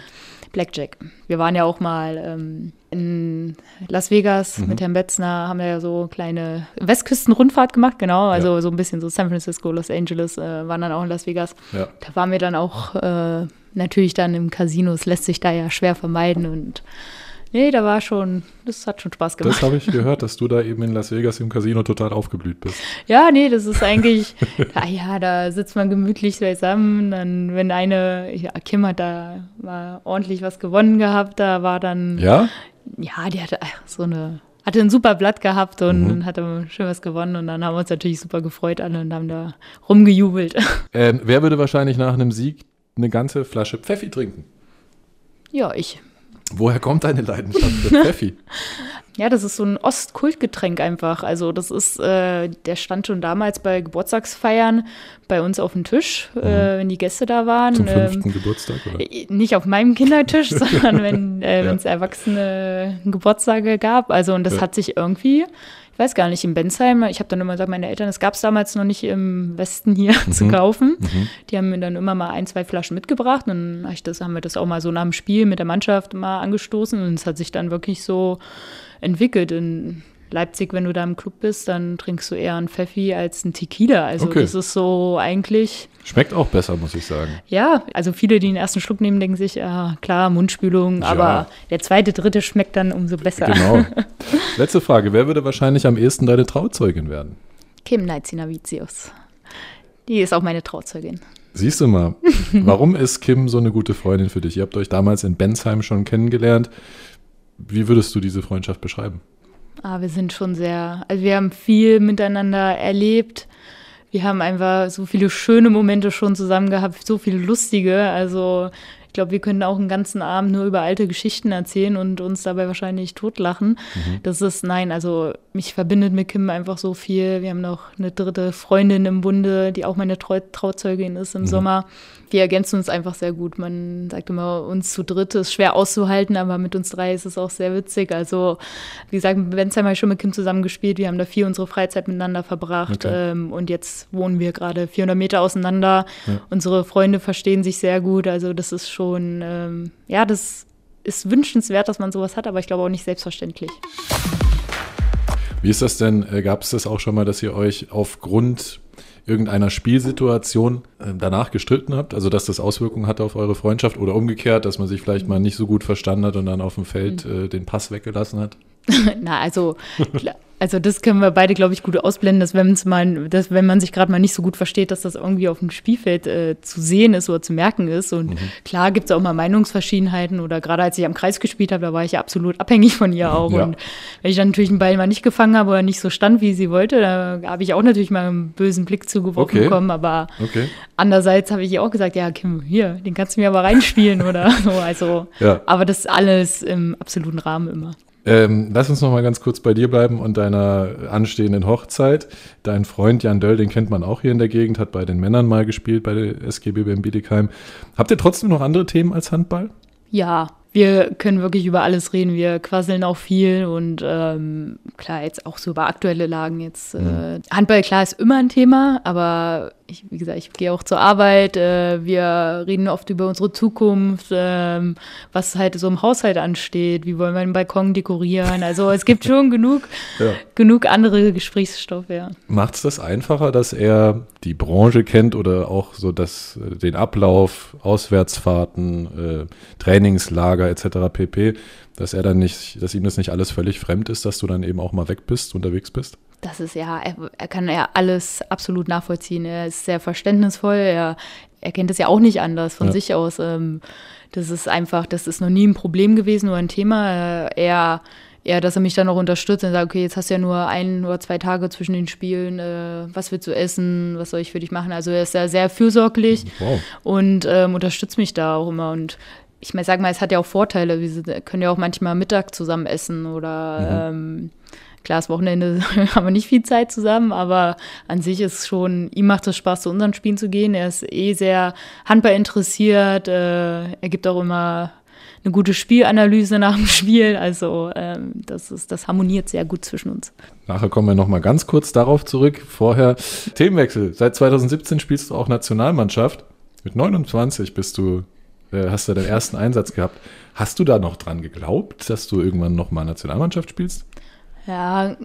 Blackjack. Wir waren ja auch mal ähm, in Las Vegas mhm. mit Herrn Betzner, haben wir ja so kleine Westküstenrundfahrt gemacht, genau. Also ja. so ein bisschen so San Francisco, Los Angeles, äh, waren dann auch in Las Vegas. Ja. Da waren wir dann auch äh, natürlich dann im Casino. Es lässt sich da ja schwer vermeiden und Nee, da war schon, das hat schon Spaß gemacht. Das habe ich gehört, dass du da eben in Las Vegas im Casino total aufgeblüht bist. Ja, nee, das ist eigentlich, ah ja, da sitzt man gemütlich zusammen. Dann, wenn eine, ja, Kim hat da mal ordentlich was gewonnen gehabt, da war dann. Ja? Ja, die hatte so eine hatte ein super Blatt gehabt und mhm. hatte schön was gewonnen und dann haben wir uns natürlich super gefreut alle und haben da rumgejubelt. Ähm, wer würde wahrscheinlich nach einem Sieg eine ganze Flasche Pfeffi trinken? Ja, ich. Woher kommt deine Leidenschaft für Pfeffi? Ja, das ist so ein Ostkultgetränk einfach. Also das ist, äh, der stand schon damals bei Geburtstagsfeiern bei uns auf dem Tisch, äh, mhm. äh, wenn die Gäste da waren. Zum fünften ähm, Geburtstag, oder? Äh, nicht auf meinem Kindertisch, sondern wenn äh, ja. es Erwachsene Geburtstage gab. Also und das ja. hat sich irgendwie ich weiß gar nicht, in Bensheim, ich habe dann immer gesagt, meine Eltern, das gab es damals noch nicht im Westen hier mhm. zu kaufen. Mhm. Die haben mir dann immer mal ein, zwei Flaschen mitgebracht und dann das, haben wir das auch mal so nach dem Spiel mit der Mannschaft mal angestoßen und es hat sich dann wirklich so entwickelt. Und Leipzig, wenn du da im Club bist, dann trinkst du eher einen Pfeffi als einen Tequila. Also okay. das ist so eigentlich. Schmeckt auch besser, muss ich sagen. Ja, also viele, die den ersten Schluck nehmen, denken sich, ah, klar, Mundspülung, ja. aber der zweite, dritte schmeckt dann umso besser. Genau. Letzte Frage. Wer würde wahrscheinlich am ehesten deine Trauzeugin werden? Kim Neizinavicius. Die ist auch meine Trauzeugin. Siehst du mal, warum ist Kim so eine gute Freundin für dich? Ihr habt euch damals in Bensheim schon kennengelernt. Wie würdest du diese Freundschaft beschreiben? Ah, wir sind schon sehr, also wir haben viel miteinander erlebt. Wir haben einfach so viele schöne Momente schon zusammen gehabt, so viele lustige. Also ich glaube, wir können auch einen ganzen Abend nur über alte Geschichten erzählen und uns dabei wahrscheinlich totlachen. Mhm. Das ist, nein, also mich verbindet mit Kim einfach so viel. Wir haben noch eine dritte Freundin im Bunde, die auch meine Trau Trauzeugin ist im mhm. Sommer wir ergänzen uns einfach sehr gut. Man sagt immer, uns zu dritt ist schwer auszuhalten, aber mit uns drei ist es auch sehr witzig. Also, wie gesagt, Bensheim habe schon mit Kim zusammengespielt. Wir haben da viel unsere Freizeit miteinander verbracht. Okay. Ähm, und jetzt wohnen wir gerade 400 Meter auseinander. Ja. Unsere Freunde verstehen sich sehr gut. Also, das ist schon, ähm, ja, das ist wünschenswert, dass man sowas hat, aber ich glaube auch nicht selbstverständlich. Wie ist das denn? Äh, Gab es das auch schon mal, dass ihr euch aufgrund irgendeiner Spielsituation äh, danach gestritten habt? Also, dass das Auswirkungen hatte auf eure Freundschaft oder umgekehrt, dass man sich vielleicht mal nicht so gut verstanden hat und dann auf dem Feld mhm. äh, den Pass weggelassen hat? Na, also also das können wir beide, glaube ich, gut ausblenden, dass wenn, mal, dass wenn man sich gerade mal nicht so gut versteht, dass das irgendwie auf dem Spielfeld äh, zu sehen ist oder zu merken ist. Und mhm. klar gibt es auch mal Meinungsverschiedenheiten oder gerade als ich am Kreis gespielt habe, da war ich ja absolut abhängig von ihr auch. Ja. Und wenn ich dann natürlich einen Ball mal nicht gefangen habe oder nicht so stand, wie sie wollte, da habe ich auch natürlich mal einen bösen Blick zugeworfen okay. bekommen. Aber okay. andererseits habe ich ihr auch gesagt, ja, Kim, hier, den kannst du mir aber reinspielen oder so. Also, ja. aber das alles im absoluten Rahmen immer. Ähm, lass uns noch mal ganz kurz bei dir bleiben und deiner anstehenden Hochzeit. Dein Freund Jan Döll, den kennt man auch hier in der Gegend, hat bei den Männern mal gespielt, bei der SGB beim Bietigheim. Habt ihr trotzdem noch andere Themen als Handball? Ja, wir können wirklich über alles reden. Wir quasseln auch viel und ähm, klar, jetzt auch so über aktuelle Lagen. Jetzt äh, mhm. Handball, klar, ist immer ein Thema, aber ich, wie gesagt, ich gehe auch zur Arbeit. Äh, wir reden oft über unsere Zukunft, äh, was halt so im Haushalt ansteht. Wie wollen wir den Balkon dekorieren? Also es gibt schon genug, ja. genug andere Gesprächsstoffe. Ja. Macht es das einfacher, dass er die Branche kennt oder auch so dass äh, den Ablauf, Auswärtsfahrten, äh, Trainingslager etc. pp dass er dann nicht, dass ihm das nicht alles völlig fremd ist, dass du dann eben auch mal weg bist, unterwegs bist? Das ist ja, er, er kann ja alles absolut nachvollziehen. Er ist sehr verständnisvoll, er, er kennt es ja auch nicht anders von ja. sich aus. Ähm, das ist einfach, das ist noch nie ein Problem gewesen oder ein Thema. Er, eher, dass er mich dann auch unterstützt und sagt, okay, jetzt hast du ja nur ein oder zwei Tage zwischen den Spielen, äh, was willst du essen, was soll ich für dich machen? Also er ist ja sehr fürsorglich wow. und ähm, unterstützt mich da auch immer. Und ich meine, sag mal, es hat ja auch Vorteile. Wir können ja auch manchmal Mittag zusammen essen oder mhm. ähm, klar, das Wochenende haben wir nicht viel Zeit zusammen, aber an sich ist schon, ihm macht es Spaß, zu unseren Spielen zu gehen. Er ist eh sehr Handball interessiert. Äh, er gibt auch immer eine gute Spielanalyse nach dem Spiel. Also ähm, das, ist, das harmoniert sehr gut zwischen uns. Nachher kommen wir noch mal ganz kurz darauf zurück. Vorher Themenwechsel. Seit 2017 spielst du auch Nationalmannschaft. Mit 29 bist du äh, hast du deinen ersten Einsatz gehabt. Hast du da noch dran geglaubt, dass du irgendwann noch mal Nationalmannschaft spielst? Ja,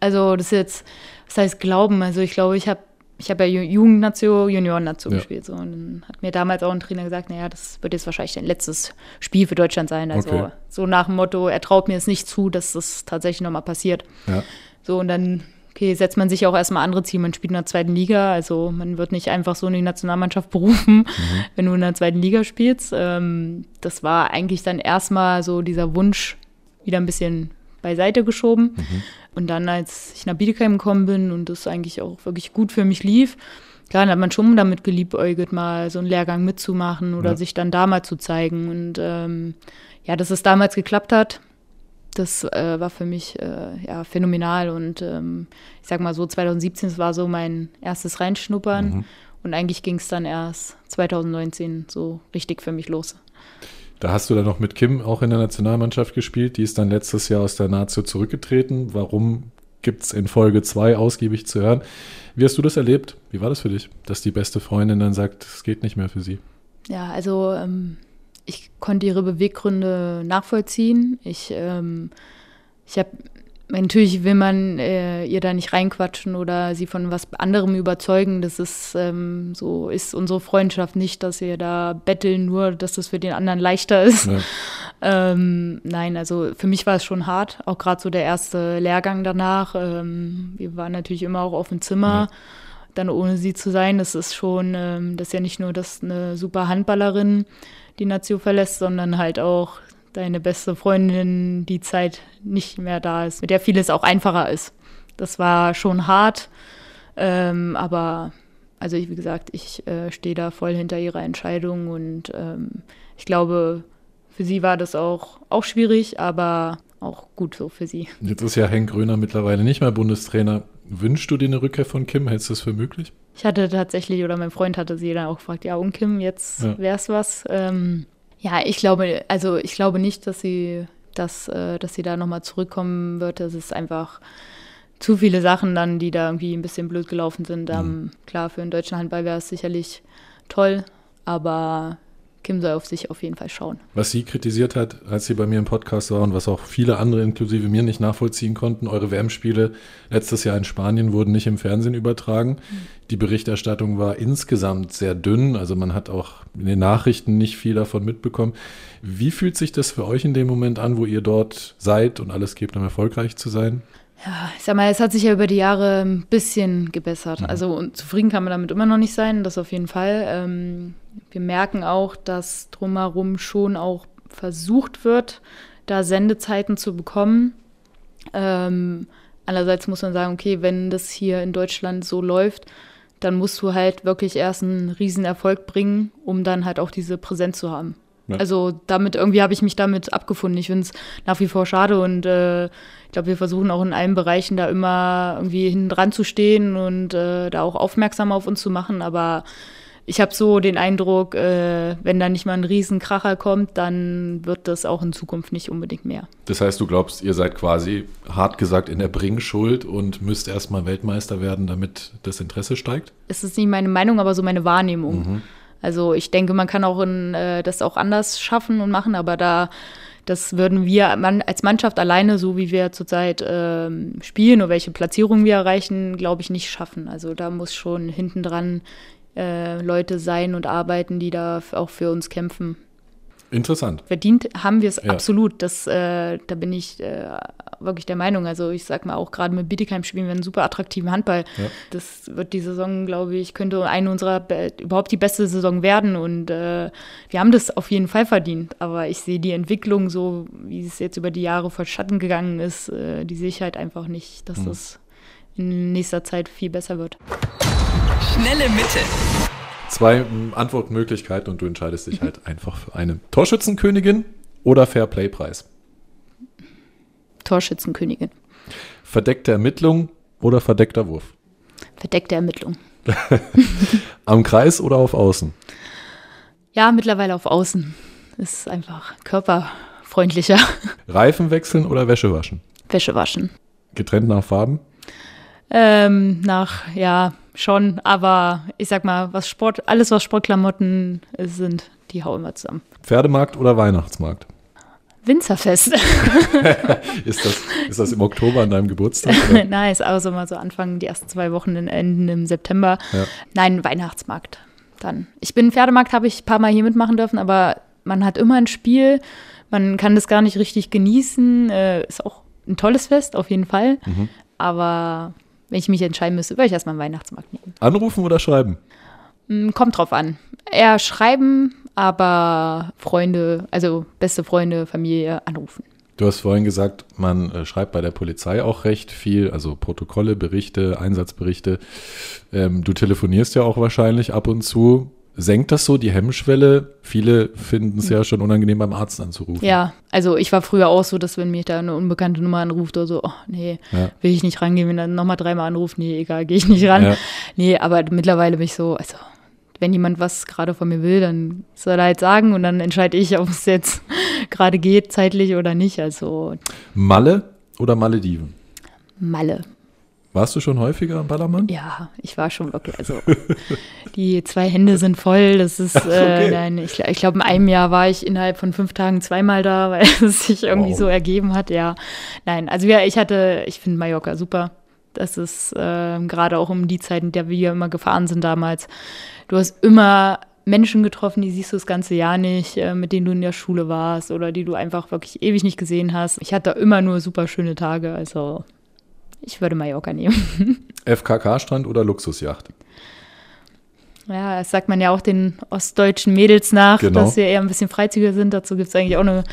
also das ist jetzt, was heißt Glauben? Also ich glaube, ich habe ich habe ja Jugendnation, Juniorennation ja. gespielt. So. Und dann hat mir damals auch ein Trainer gesagt, naja, das wird jetzt wahrscheinlich dein letztes Spiel für Deutschland sein. Also okay. so nach dem Motto, er traut mir es nicht zu, dass das tatsächlich nochmal passiert. Ja. So, und dann okay, setzt man sich auch erstmal andere Ziele. Man spielt in der zweiten Liga, also man wird nicht einfach so in die Nationalmannschaft berufen, mhm. wenn du in der zweiten Liga spielst. Ähm, das war eigentlich dann erstmal so dieser Wunsch wieder ein bisschen beiseite geschoben. Mhm. Und dann, als ich nach Bielefeld gekommen bin und das eigentlich auch wirklich gut für mich lief, klar, dann hat man schon damit geliebäugelt, mal so einen Lehrgang mitzumachen oder ja. sich dann da mal zu zeigen. Und ähm, ja, dass es damals geklappt hat, das äh, war für mich äh, ja, phänomenal. Und ähm, ich sag mal so, 2017 das war so mein erstes Reinschnuppern. Mhm. Und eigentlich ging es dann erst 2019 so richtig für mich los. Da hast du dann noch mit Kim auch in der Nationalmannschaft gespielt. Die ist dann letztes Jahr aus der Nazio zurückgetreten. Warum gibt es in Folge 2 ausgiebig zu hören. Wie hast du das erlebt? Wie war das für dich, dass die beste Freundin dann sagt, es geht nicht mehr für sie? Ja, also ähm, ich konnte ihre Beweggründe nachvollziehen. Ich, ähm, ich habe Natürlich will man äh, ihr da nicht reinquatschen oder sie von was anderem überzeugen. Das ist ähm, so ist unsere Freundschaft nicht, dass wir da betteln, nur dass das für den anderen leichter ist. Ja. Ähm, nein, also für mich war es schon hart, auch gerade so der erste Lehrgang danach. Ähm, wir waren natürlich immer auch auf dem Zimmer. Ja. Dann ohne sie zu sein, das ist schon, ähm, das ist ja nicht nur das eine super Handballerin, die Nation verlässt, sondern halt auch deine beste Freundin die Zeit nicht mehr da ist, mit der vieles auch einfacher ist. Das war schon hart, ähm, aber also ich, wie gesagt, ich äh, stehe da voll hinter ihrer Entscheidung und ähm, ich glaube, für sie war das auch, auch schwierig, aber auch gut so für sie. Jetzt ist ja Henk Gröner mittlerweile nicht mehr Bundestrainer. Wünschst du dir eine Rückkehr von Kim? Hältst du das für möglich? Ich hatte tatsächlich, oder mein Freund hatte sie dann auch gefragt, ja, und Kim, jetzt ja. es was. Ähm, ja, ich glaube, also ich glaube nicht, dass sie, dass, äh, dass sie da nochmal zurückkommen wird. Es ist einfach zu viele Sachen dann, die da irgendwie ein bisschen blöd gelaufen sind. Mhm. Ähm, klar, für den deutschen Handball wäre es sicherlich toll, aber Kim soll auf sich auf jeden Fall schauen. Was sie kritisiert hat, als sie bei mir im Podcast war und was auch viele andere, inklusive mir, nicht nachvollziehen konnten, eure WM-Spiele letztes Jahr in Spanien wurden nicht im Fernsehen übertragen. Mhm. Die Berichterstattung war insgesamt sehr dünn, also man hat auch in den Nachrichten nicht viel davon mitbekommen. Wie fühlt sich das für euch in dem Moment an, wo ihr dort seid und alles gebt, um erfolgreich zu sein? Ja, ich sag mal, es hat sich ja über die Jahre ein bisschen gebessert. Mhm. Also zufrieden kann man damit immer noch nicht sein, das auf jeden Fall. Ähm, wir merken auch, dass drumherum schon auch versucht wird, da Sendezeiten zu bekommen. Ähm, andererseits muss man sagen, okay, wenn das hier in Deutschland so läuft, dann musst du halt wirklich erst einen riesen Erfolg bringen, um dann halt auch diese Präsenz zu haben. Ja. Also damit irgendwie habe ich mich damit abgefunden. Ich finde es nach wie vor schade und äh, ich glaube, wir versuchen auch in allen Bereichen da immer irgendwie hinten dran zu stehen und äh, da auch aufmerksam auf uns zu machen. Aber ich habe so den Eindruck, äh, wenn da nicht mal ein Riesenkracher kommt, dann wird das auch in Zukunft nicht unbedingt mehr. Das heißt, du glaubst, ihr seid quasi hart gesagt in der Bringschuld und müsst erstmal Weltmeister werden, damit das Interesse steigt? Es ist nicht meine Meinung, aber so meine Wahrnehmung. Mhm. Also ich denke, man kann auch in, äh, das auch anders schaffen und machen, aber da das würden wir als Mannschaft alleine, so wie wir zurzeit ähm, spielen oder welche Platzierung wir erreichen, glaube ich, nicht schaffen. Also da muss schon hinten dran äh, Leute sein und arbeiten, die da auch für uns kämpfen. Interessant. Verdient haben wir es ja. absolut. Das, äh, da bin ich äh, wirklich der Meinung. Also ich sag mal auch gerade mit Bietigheim spielen wir einen super attraktiven Handball. Ja. Das wird die Saison, glaube ich, könnte eine unserer überhaupt die beste Saison werden. Und äh, wir haben das auf jeden Fall verdient. Aber ich sehe die Entwicklung so, wie es jetzt über die Jahre vor Schatten gegangen ist, äh, die sehe ich halt einfach nicht, dass mhm. das in nächster Zeit viel besser wird. Schnelle Mitte zwei hm, Antwortmöglichkeiten und du entscheidest dich mhm. halt einfach für eine. Torschützenkönigin oder Fairplay-Preis? Torschützenkönigin. Verdeckte Ermittlung oder verdeckter Wurf? Verdeckte Ermittlung. Am Kreis oder auf Außen? Ja, mittlerweile auf Außen. Ist einfach körperfreundlicher. Reifen wechseln oder Wäsche waschen? Wäsche waschen. Getrennt nach Farben? Ähm, nach, ja, schon, aber ich sag mal, was Sport, alles was Sportklamotten sind, die hauen wir zusammen. Pferdemarkt oder Weihnachtsmarkt? Winzerfest. ist, das, ist das im Oktober an deinem Geburtstag? Nein, ist auch so mal so Anfang, die ersten zwei Wochen enden im September. Ja. Nein, Weihnachtsmarkt dann. Ich bin Pferdemarkt, habe ich ein paar Mal hier mitmachen dürfen, aber man hat immer ein Spiel, man kann das gar nicht richtig genießen. Äh, ist auch ein tolles Fest, auf jeden Fall. Mhm. Aber wenn ich mich entscheiden müsste, würde ich erstmal einen Weihnachtsmarkt nehmen. Anrufen oder schreiben? Mm, kommt drauf an. Eher schreiben, aber Freunde, also beste Freunde, Familie anrufen. Du hast vorhin gesagt, man äh, schreibt bei der Polizei auch recht viel, also Protokolle, Berichte, Einsatzberichte. Ähm, du telefonierst ja auch wahrscheinlich ab und zu senkt das so die Hemmschwelle? Viele finden es ja schon unangenehm, beim Arzt anzurufen. Ja, also ich war früher auch so, dass wenn mich da eine unbekannte Nummer anruft oder so, oh, nee, ja. will ich nicht rangehen. Wenn dann nochmal dreimal anruft, nee, egal, gehe ich nicht ran. Ja. Nee, aber mittlerweile bin ich so, also wenn jemand was gerade von mir will, dann soll er halt sagen und dann entscheide ich, ob es jetzt gerade geht, zeitlich oder nicht. Also Malle oder Malediven? Malle. Warst du schon häufiger am Ballermann? Ja, ich war schon wirklich. Also die zwei Hände sind voll. Das ist, okay. äh, nein, ich, ich glaube, in einem Jahr war ich innerhalb von fünf Tagen zweimal da, weil es sich irgendwie wow. so ergeben hat. Ja, nein, also ja, ich hatte, ich finde Mallorca super. Das ist äh, gerade auch um die Zeit, in der wir immer gefahren sind damals. Du hast immer Menschen getroffen, die siehst du das ganze Jahr nicht, äh, mit denen du in der Schule warst oder die du einfach wirklich ewig nicht gesehen hast. Ich hatte immer nur super schöne Tage. Also ich würde Mallorca nehmen. FKK-Strand oder Luxusjacht? Ja, das sagt man ja auch den ostdeutschen Mädels nach, genau. dass wir eher ein bisschen freizügiger sind. Dazu gibt es eigentlich auch eine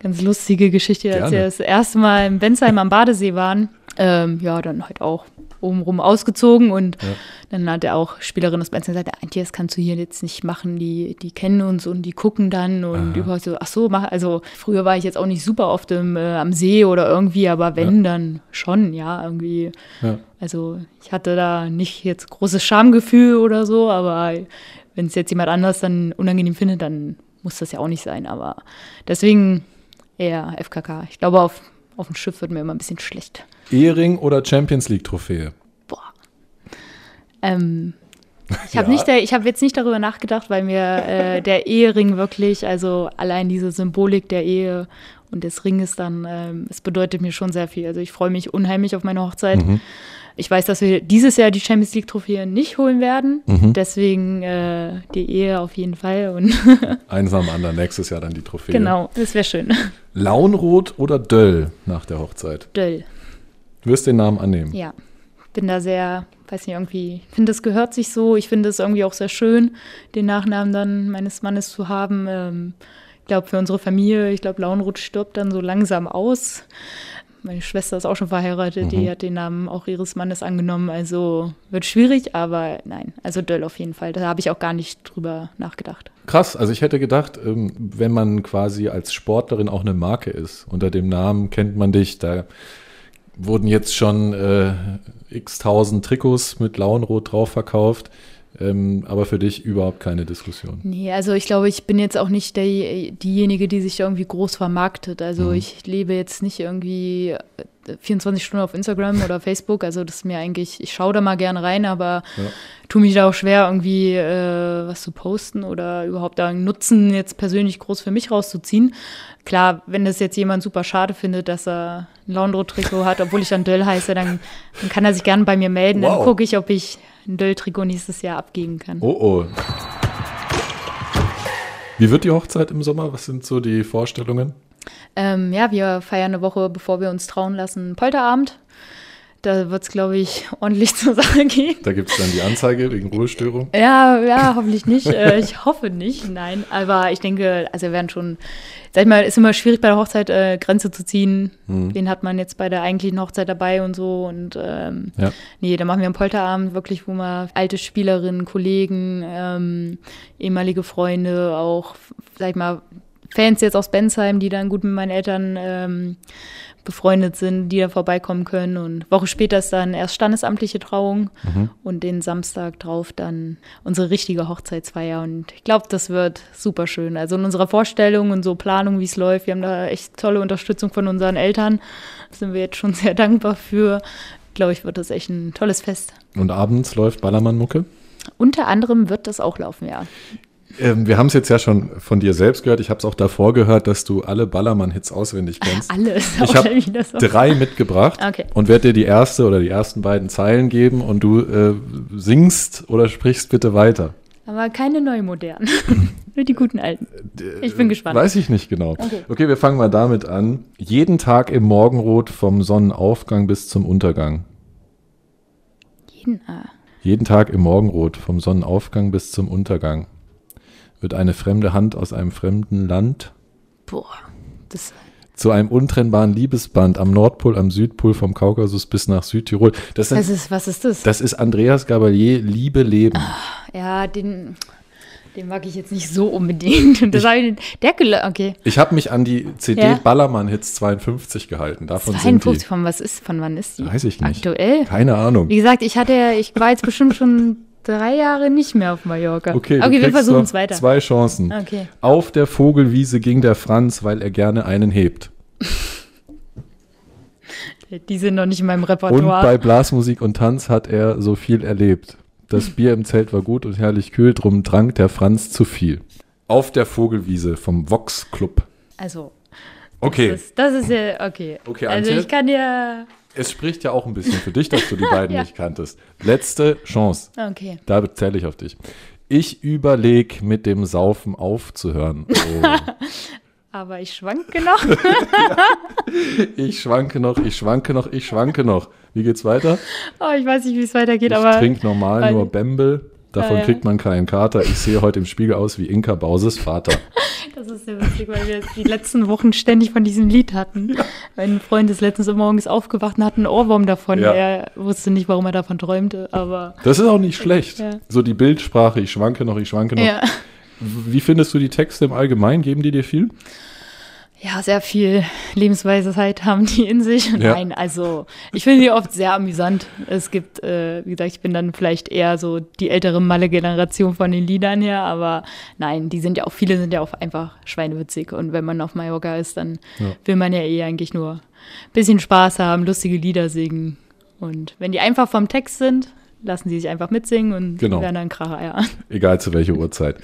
ganz lustige Geschichte, Gerne. als wir das erste Mal in Bensheim am Badesee waren. Ähm, ja, dann halt auch obenrum ausgezogen und ja. dann hat er auch Spielerin aus Benzin gesagt, Antje, das kannst du hier jetzt nicht machen, die, die kennen uns und die gucken dann und überhaupt so, ach so, mach, also früher war ich jetzt auch nicht super oft im, äh, am See oder irgendwie, aber wenn, ja. dann schon, ja, irgendwie. Ja. Also ich hatte da nicht jetzt großes Schamgefühl oder so, aber wenn es jetzt jemand anders dann unangenehm findet, dann muss das ja auch nicht sein, aber deswegen eher FKK. Ich glaube, auf auf dem Schiff wird mir immer ein bisschen schlecht. Ehering oder Champions League Trophäe? Boah. Ähm, Ich habe Ja. nicht, der- ich habe jetzt nicht darüber nachgedacht, weil mir äh, der Ehering wirklich, also allein diese Symbolik der Ehe und des Ringes dann, ähm, es bedeutet mir schon sehr viel. Also ich freue mich unheimlich auf meine Hochzeit. Mhm. Ich weiß, dass wir dieses Jahr die Champions League Trophäe nicht holen werden, Mhm. deswegen äh, die Ehe auf jeden Fall und Eins am anderen, nächstes Jahr dann die Trophäe. genau, das wäre schön. Launrot oder Döll nach der Hochzeit? Döll. Du wirst den Namen annehmen. Ja, bin da sehr, weiß nicht, irgendwie, ich finde, das gehört sich so. Ich finde es irgendwie auch sehr schön, den Nachnamen dann meines Mannes zu haben. Ähm, ich glaube, für unsere Familie, ich glaube, Launroth stirbt dann so langsam aus. Meine Schwester ist auch schon verheiratet, die hat den Namen auch ihres Mannes angenommen. Also wird schwierig, aber nein, also Döll auf jeden Fall. Da habe ich auch gar nicht drüber nachgedacht. Krass, also ich hätte gedacht, ähm, wenn man quasi als Sportlerin auch eine Marke ist, unter dem Namen kennt man dich, da wurden jetzt schon äh, x tausend Trikots mit Launrot drauf verkauft, ähm, aber für dich überhaupt keine Diskussion. Nee, also ich glaube, ich bin jetzt auch nicht der, diejenige, die sich irgendwie groß vermarktet. Also Mhm. ich lebe jetzt nicht irgendwie äh, 24 Stunden auf Instagram oder Facebook. Also das ist mir eigentlich, ich schaue da mal gerne rein, aber Ja. tue mich da auch schwer, irgendwie äh, was zu posten oder überhaupt da einen Nutzen jetzt persönlich groß für mich rauszuziehen. Klar, wenn das jetzt jemand super schade findet, dass er ein Laundro-Trikot hat, obwohl ich dann Döll heiße, dann, dann kann er sich gerne bei mir melden. Dann Wow. gucke ich, ob ich ein Döll-Trikot nächstes Jahr abgeben kann. Oh oh. Wie wird die Hochzeit im Sommer? Was sind so die Vorstellungen? Ähm, ja, wir feiern eine Woche, bevor wir uns trauen lassen, Polterabend. Da wird es, glaube ich, ordentlich zur Sache gehen. Da gibt es dann die Anzeige wegen Ruhestörung. Ja, ja, hoffentlich nicht. äh, ich hoffe nicht, nein. Aber ich denke, also wir werden schon, sag ich mal, ist immer schwierig bei der Hochzeit äh, Grenze zu ziehen. Wen hat man jetzt bei der eigentlichen Hochzeit dabei und so. Und ähm, Ja. nee, da machen wir einen Polterabend wirklich, wo wir alte Spielerinnen, Kollegen, ähm, ehemalige Freunde, auch, sag ich mal, Fans jetzt aus Bensheim, die dann gut mit meinen Eltern ähm, befreundet sind, die da vorbeikommen können. Und Woche später ist dann erst standesamtliche Trauung und den Samstag drauf dann unsere richtige Hochzeitsfeier. Und ich glaube, das wird super schön. Also in unserer Vorstellung und so Planung, wie es läuft, wir haben da echt tolle Unterstützung von unseren Eltern. Da sind wir jetzt schon sehr dankbar für. Glaube ich, wird das echt ein tolles Fest. Und abends läuft Ballermann-Mucke. Unter anderem wird das auch laufen, ja. Ähm, wir haben es jetzt ja schon von dir selbst gehört. Ich habe es auch davor gehört, dass du alle Ballermann-Hits auswendig kennst. Alles. Ich habe drei mitgebracht Okay. und werde dir die erste oder die ersten beiden Zeilen geben und du äh, singst oder sprichst bitte weiter. Aber keine neumodernen. Nur die guten alten. Ich bin gespannt. Weiß ich nicht genau. Okay. okay, wir fangen mal damit an. Jeden Tag im Morgenrot vom Sonnenaufgang bis zum Untergang. Jeden, ah. Jeden Tag im Morgenrot vom Sonnenaufgang bis zum Untergang wird eine fremde Hand aus einem fremden Land Boah. Das, zu einem untrennbaren Liebesband am Nordpol, am Südpol, vom Kaukasus bis nach Südtirol. Das, sind, das ist, was ist das? das ist Andreas Gabalier, Liebe Leben. Ja, den, den mag ich jetzt nicht so unbedingt. Und das hab ich, der, okay. Ich habe mich an die CD Ja. Ballermann Hits 52 gehalten. Davon 52, sind von was ist, von wann ist die? die. Weiß ich nicht. Aktuell? Keine Ahnung. Wie gesagt, ich hatte, ja- ich war jetzt bestimmt schon drei Jahre nicht mehr auf Mallorca. Okay, okay wir versuchen es weiter. Zwei Chancen. Okay. Auf der Vogelwiese ging der Franz, weil er gerne einen hebt. Die sind noch nicht in meinem Und bei Repertoire. Blasmusik und Tanz hat er so viel erlebt. Das Bier im Zelt war gut und herrlich kühl, drum trank der Franz zu viel. Auf der Vogelwiese vom Vox Club. Also, Okay, das ist, das ist ja, okay. Okay, also Antje? ich kann ja, es spricht ja auch ein bisschen für dich, dass du die beiden Ja. nicht kanntest. Letzte Chance. okay. Da zähle ich auf dich. Ich überleg, mit dem Saufen aufzuhören. Oh. Aber ich schwanke noch. ich schwanke noch, ich schwanke noch, ich schwanke noch. Wie geht's weiter? Oh, ich weiß nicht, wie es weitergeht, Ich aber. trinke normal weil- nur Bembel. Davon Ja, ja. kriegt man keinen Kater. Ich sehe heute im Spiegel aus wie Inka Bauses Vater. Das ist sehr witzig, weil wir die letzten Wochen ständig von diesem Lied hatten. Mein Freund ist letztens morgens aufgewacht und hat einen Ohrwurm davon. Ja. Er wusste nicht, warum er davon träumte, aber Das ist auch nicht schlecht. Ja. So die Bildsprache, ich schwanke noch, ich schwanke noch. ja. Wie findest du die Texte im Allgemeinen? Geben die dir viel? Ja, sehr viel Lebensweisheit haben die in sich. Ja. Nein, also ich finde die oft sehr amüsant. Es gibt, äh, wie gesagt, ich bin dann vielleicht eher so die ältere Malle-Generation von den Liedern her, aber nein, die sind ja auch, viele sind ja auch einfach schweinewitzig. Und wenn man auf Mallorca ist, dann Ja. will man ja eh eigentlich nur ein bisschen Spaß haben, lustige Lieder singen. Und wenn die einfach vom Text sind, lassen sie sich einfach mitsingen und Genau. werden dann Kracher, ja. Egal zu welcher Uhrzeit.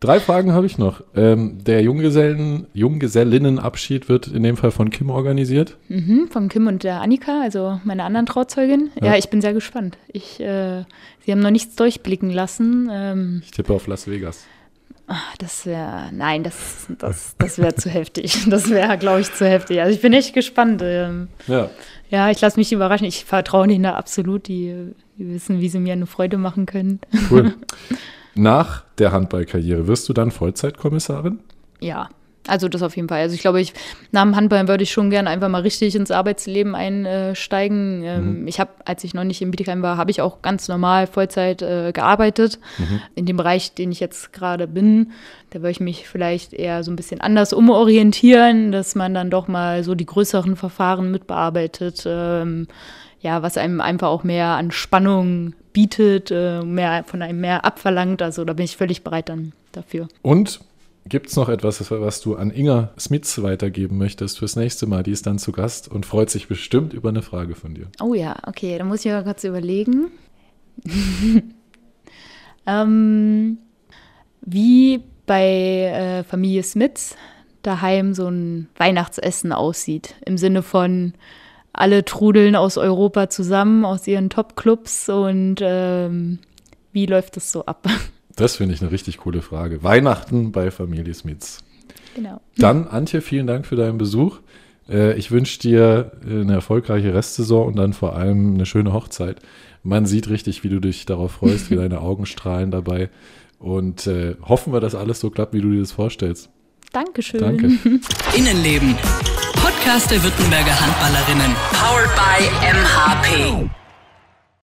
Drei Fragen habe ich noch. Ähm, der Junggesellen, Junggesellinnenabschied wird in dem Fall von Kim organisiert. Mhm, von Kim und der Annika, also meiner anderen Trauzeugin. Ja, Ja. ich bin sehr gespannt. Ich, äh, sie haben noch nichts durchblicken lassen. Ähm, Ich tippe auf Las Vegas. ach, das wäre, nein, das, das, das wäre zu heftig. Das wäre, glaube ich, zu heftig. Also ich bin echt gespannt. Ähm, Ja. ja, ich lasse mich überraschen. Ich vertraue denen da absolut. Die, die wissen, wie sie mir eine Freude machen können. Cool. Nach der Handballkarriere wirst du dann Vollzeitkommissarin? Ja, also das auf jeden Fall. Also ich glaube, ich nach dem Handball würde ich schon gern einfach mal richtig ins Arbeitsleben einsteigen. Ähm, Ich habe, als ich noch nicht in Bietigheim war, habe ich auch ganz normal Vollzeit äh, gearbeitet. In dem Bereich, den ich jetzt gerade bin, da würde ich mich vielleicht eher so ein bisschen anders umorientieren, dass man dann doch mal so die größeren Verfahren mitbearbeitet. Ähm, ja, was einem einfach auch mehr an Spannung bietet, äh, mehr von einem mehr abverlangt. Also da bin ich völlig bereit dann dafür. Und gibt es noch etwas, was du an Inga Smits weitergeben möchtest fürs nächste Mal? Die ist dann zu Gast und freut sich bestimmt über eine Frage von dir. Oh ja, okay, dann muss ich mal kurz überlegen. ähm, wie bei äh, Familie Smits daheim so ein Weihnachtsessen aussieht. Im Sinne von alle trudeln aus Europa zusammen, aus ihren Top-Clubs und ähm, wie läuft das so ab? Das finde ich eine richtig coole Frage. Weihnachten bei Familie Smits. genau. Dann, Antje, vielen Dank für deinen Besuch. Äh, Ich wünsche dir äh, eine erfolgreiche Restsaison und dann vor allem eine schöne Hochzeit. Man sieht richtig, wie du dich darauf freust, wie deine Augen strahlen dabei. Und äh, hoffen wir, dass alles so klappt, wie du dir das vorstellst. Dankeschön. Danke. Innenleben. Podcast der Württemberger Handballerinnen. Powered by MHP.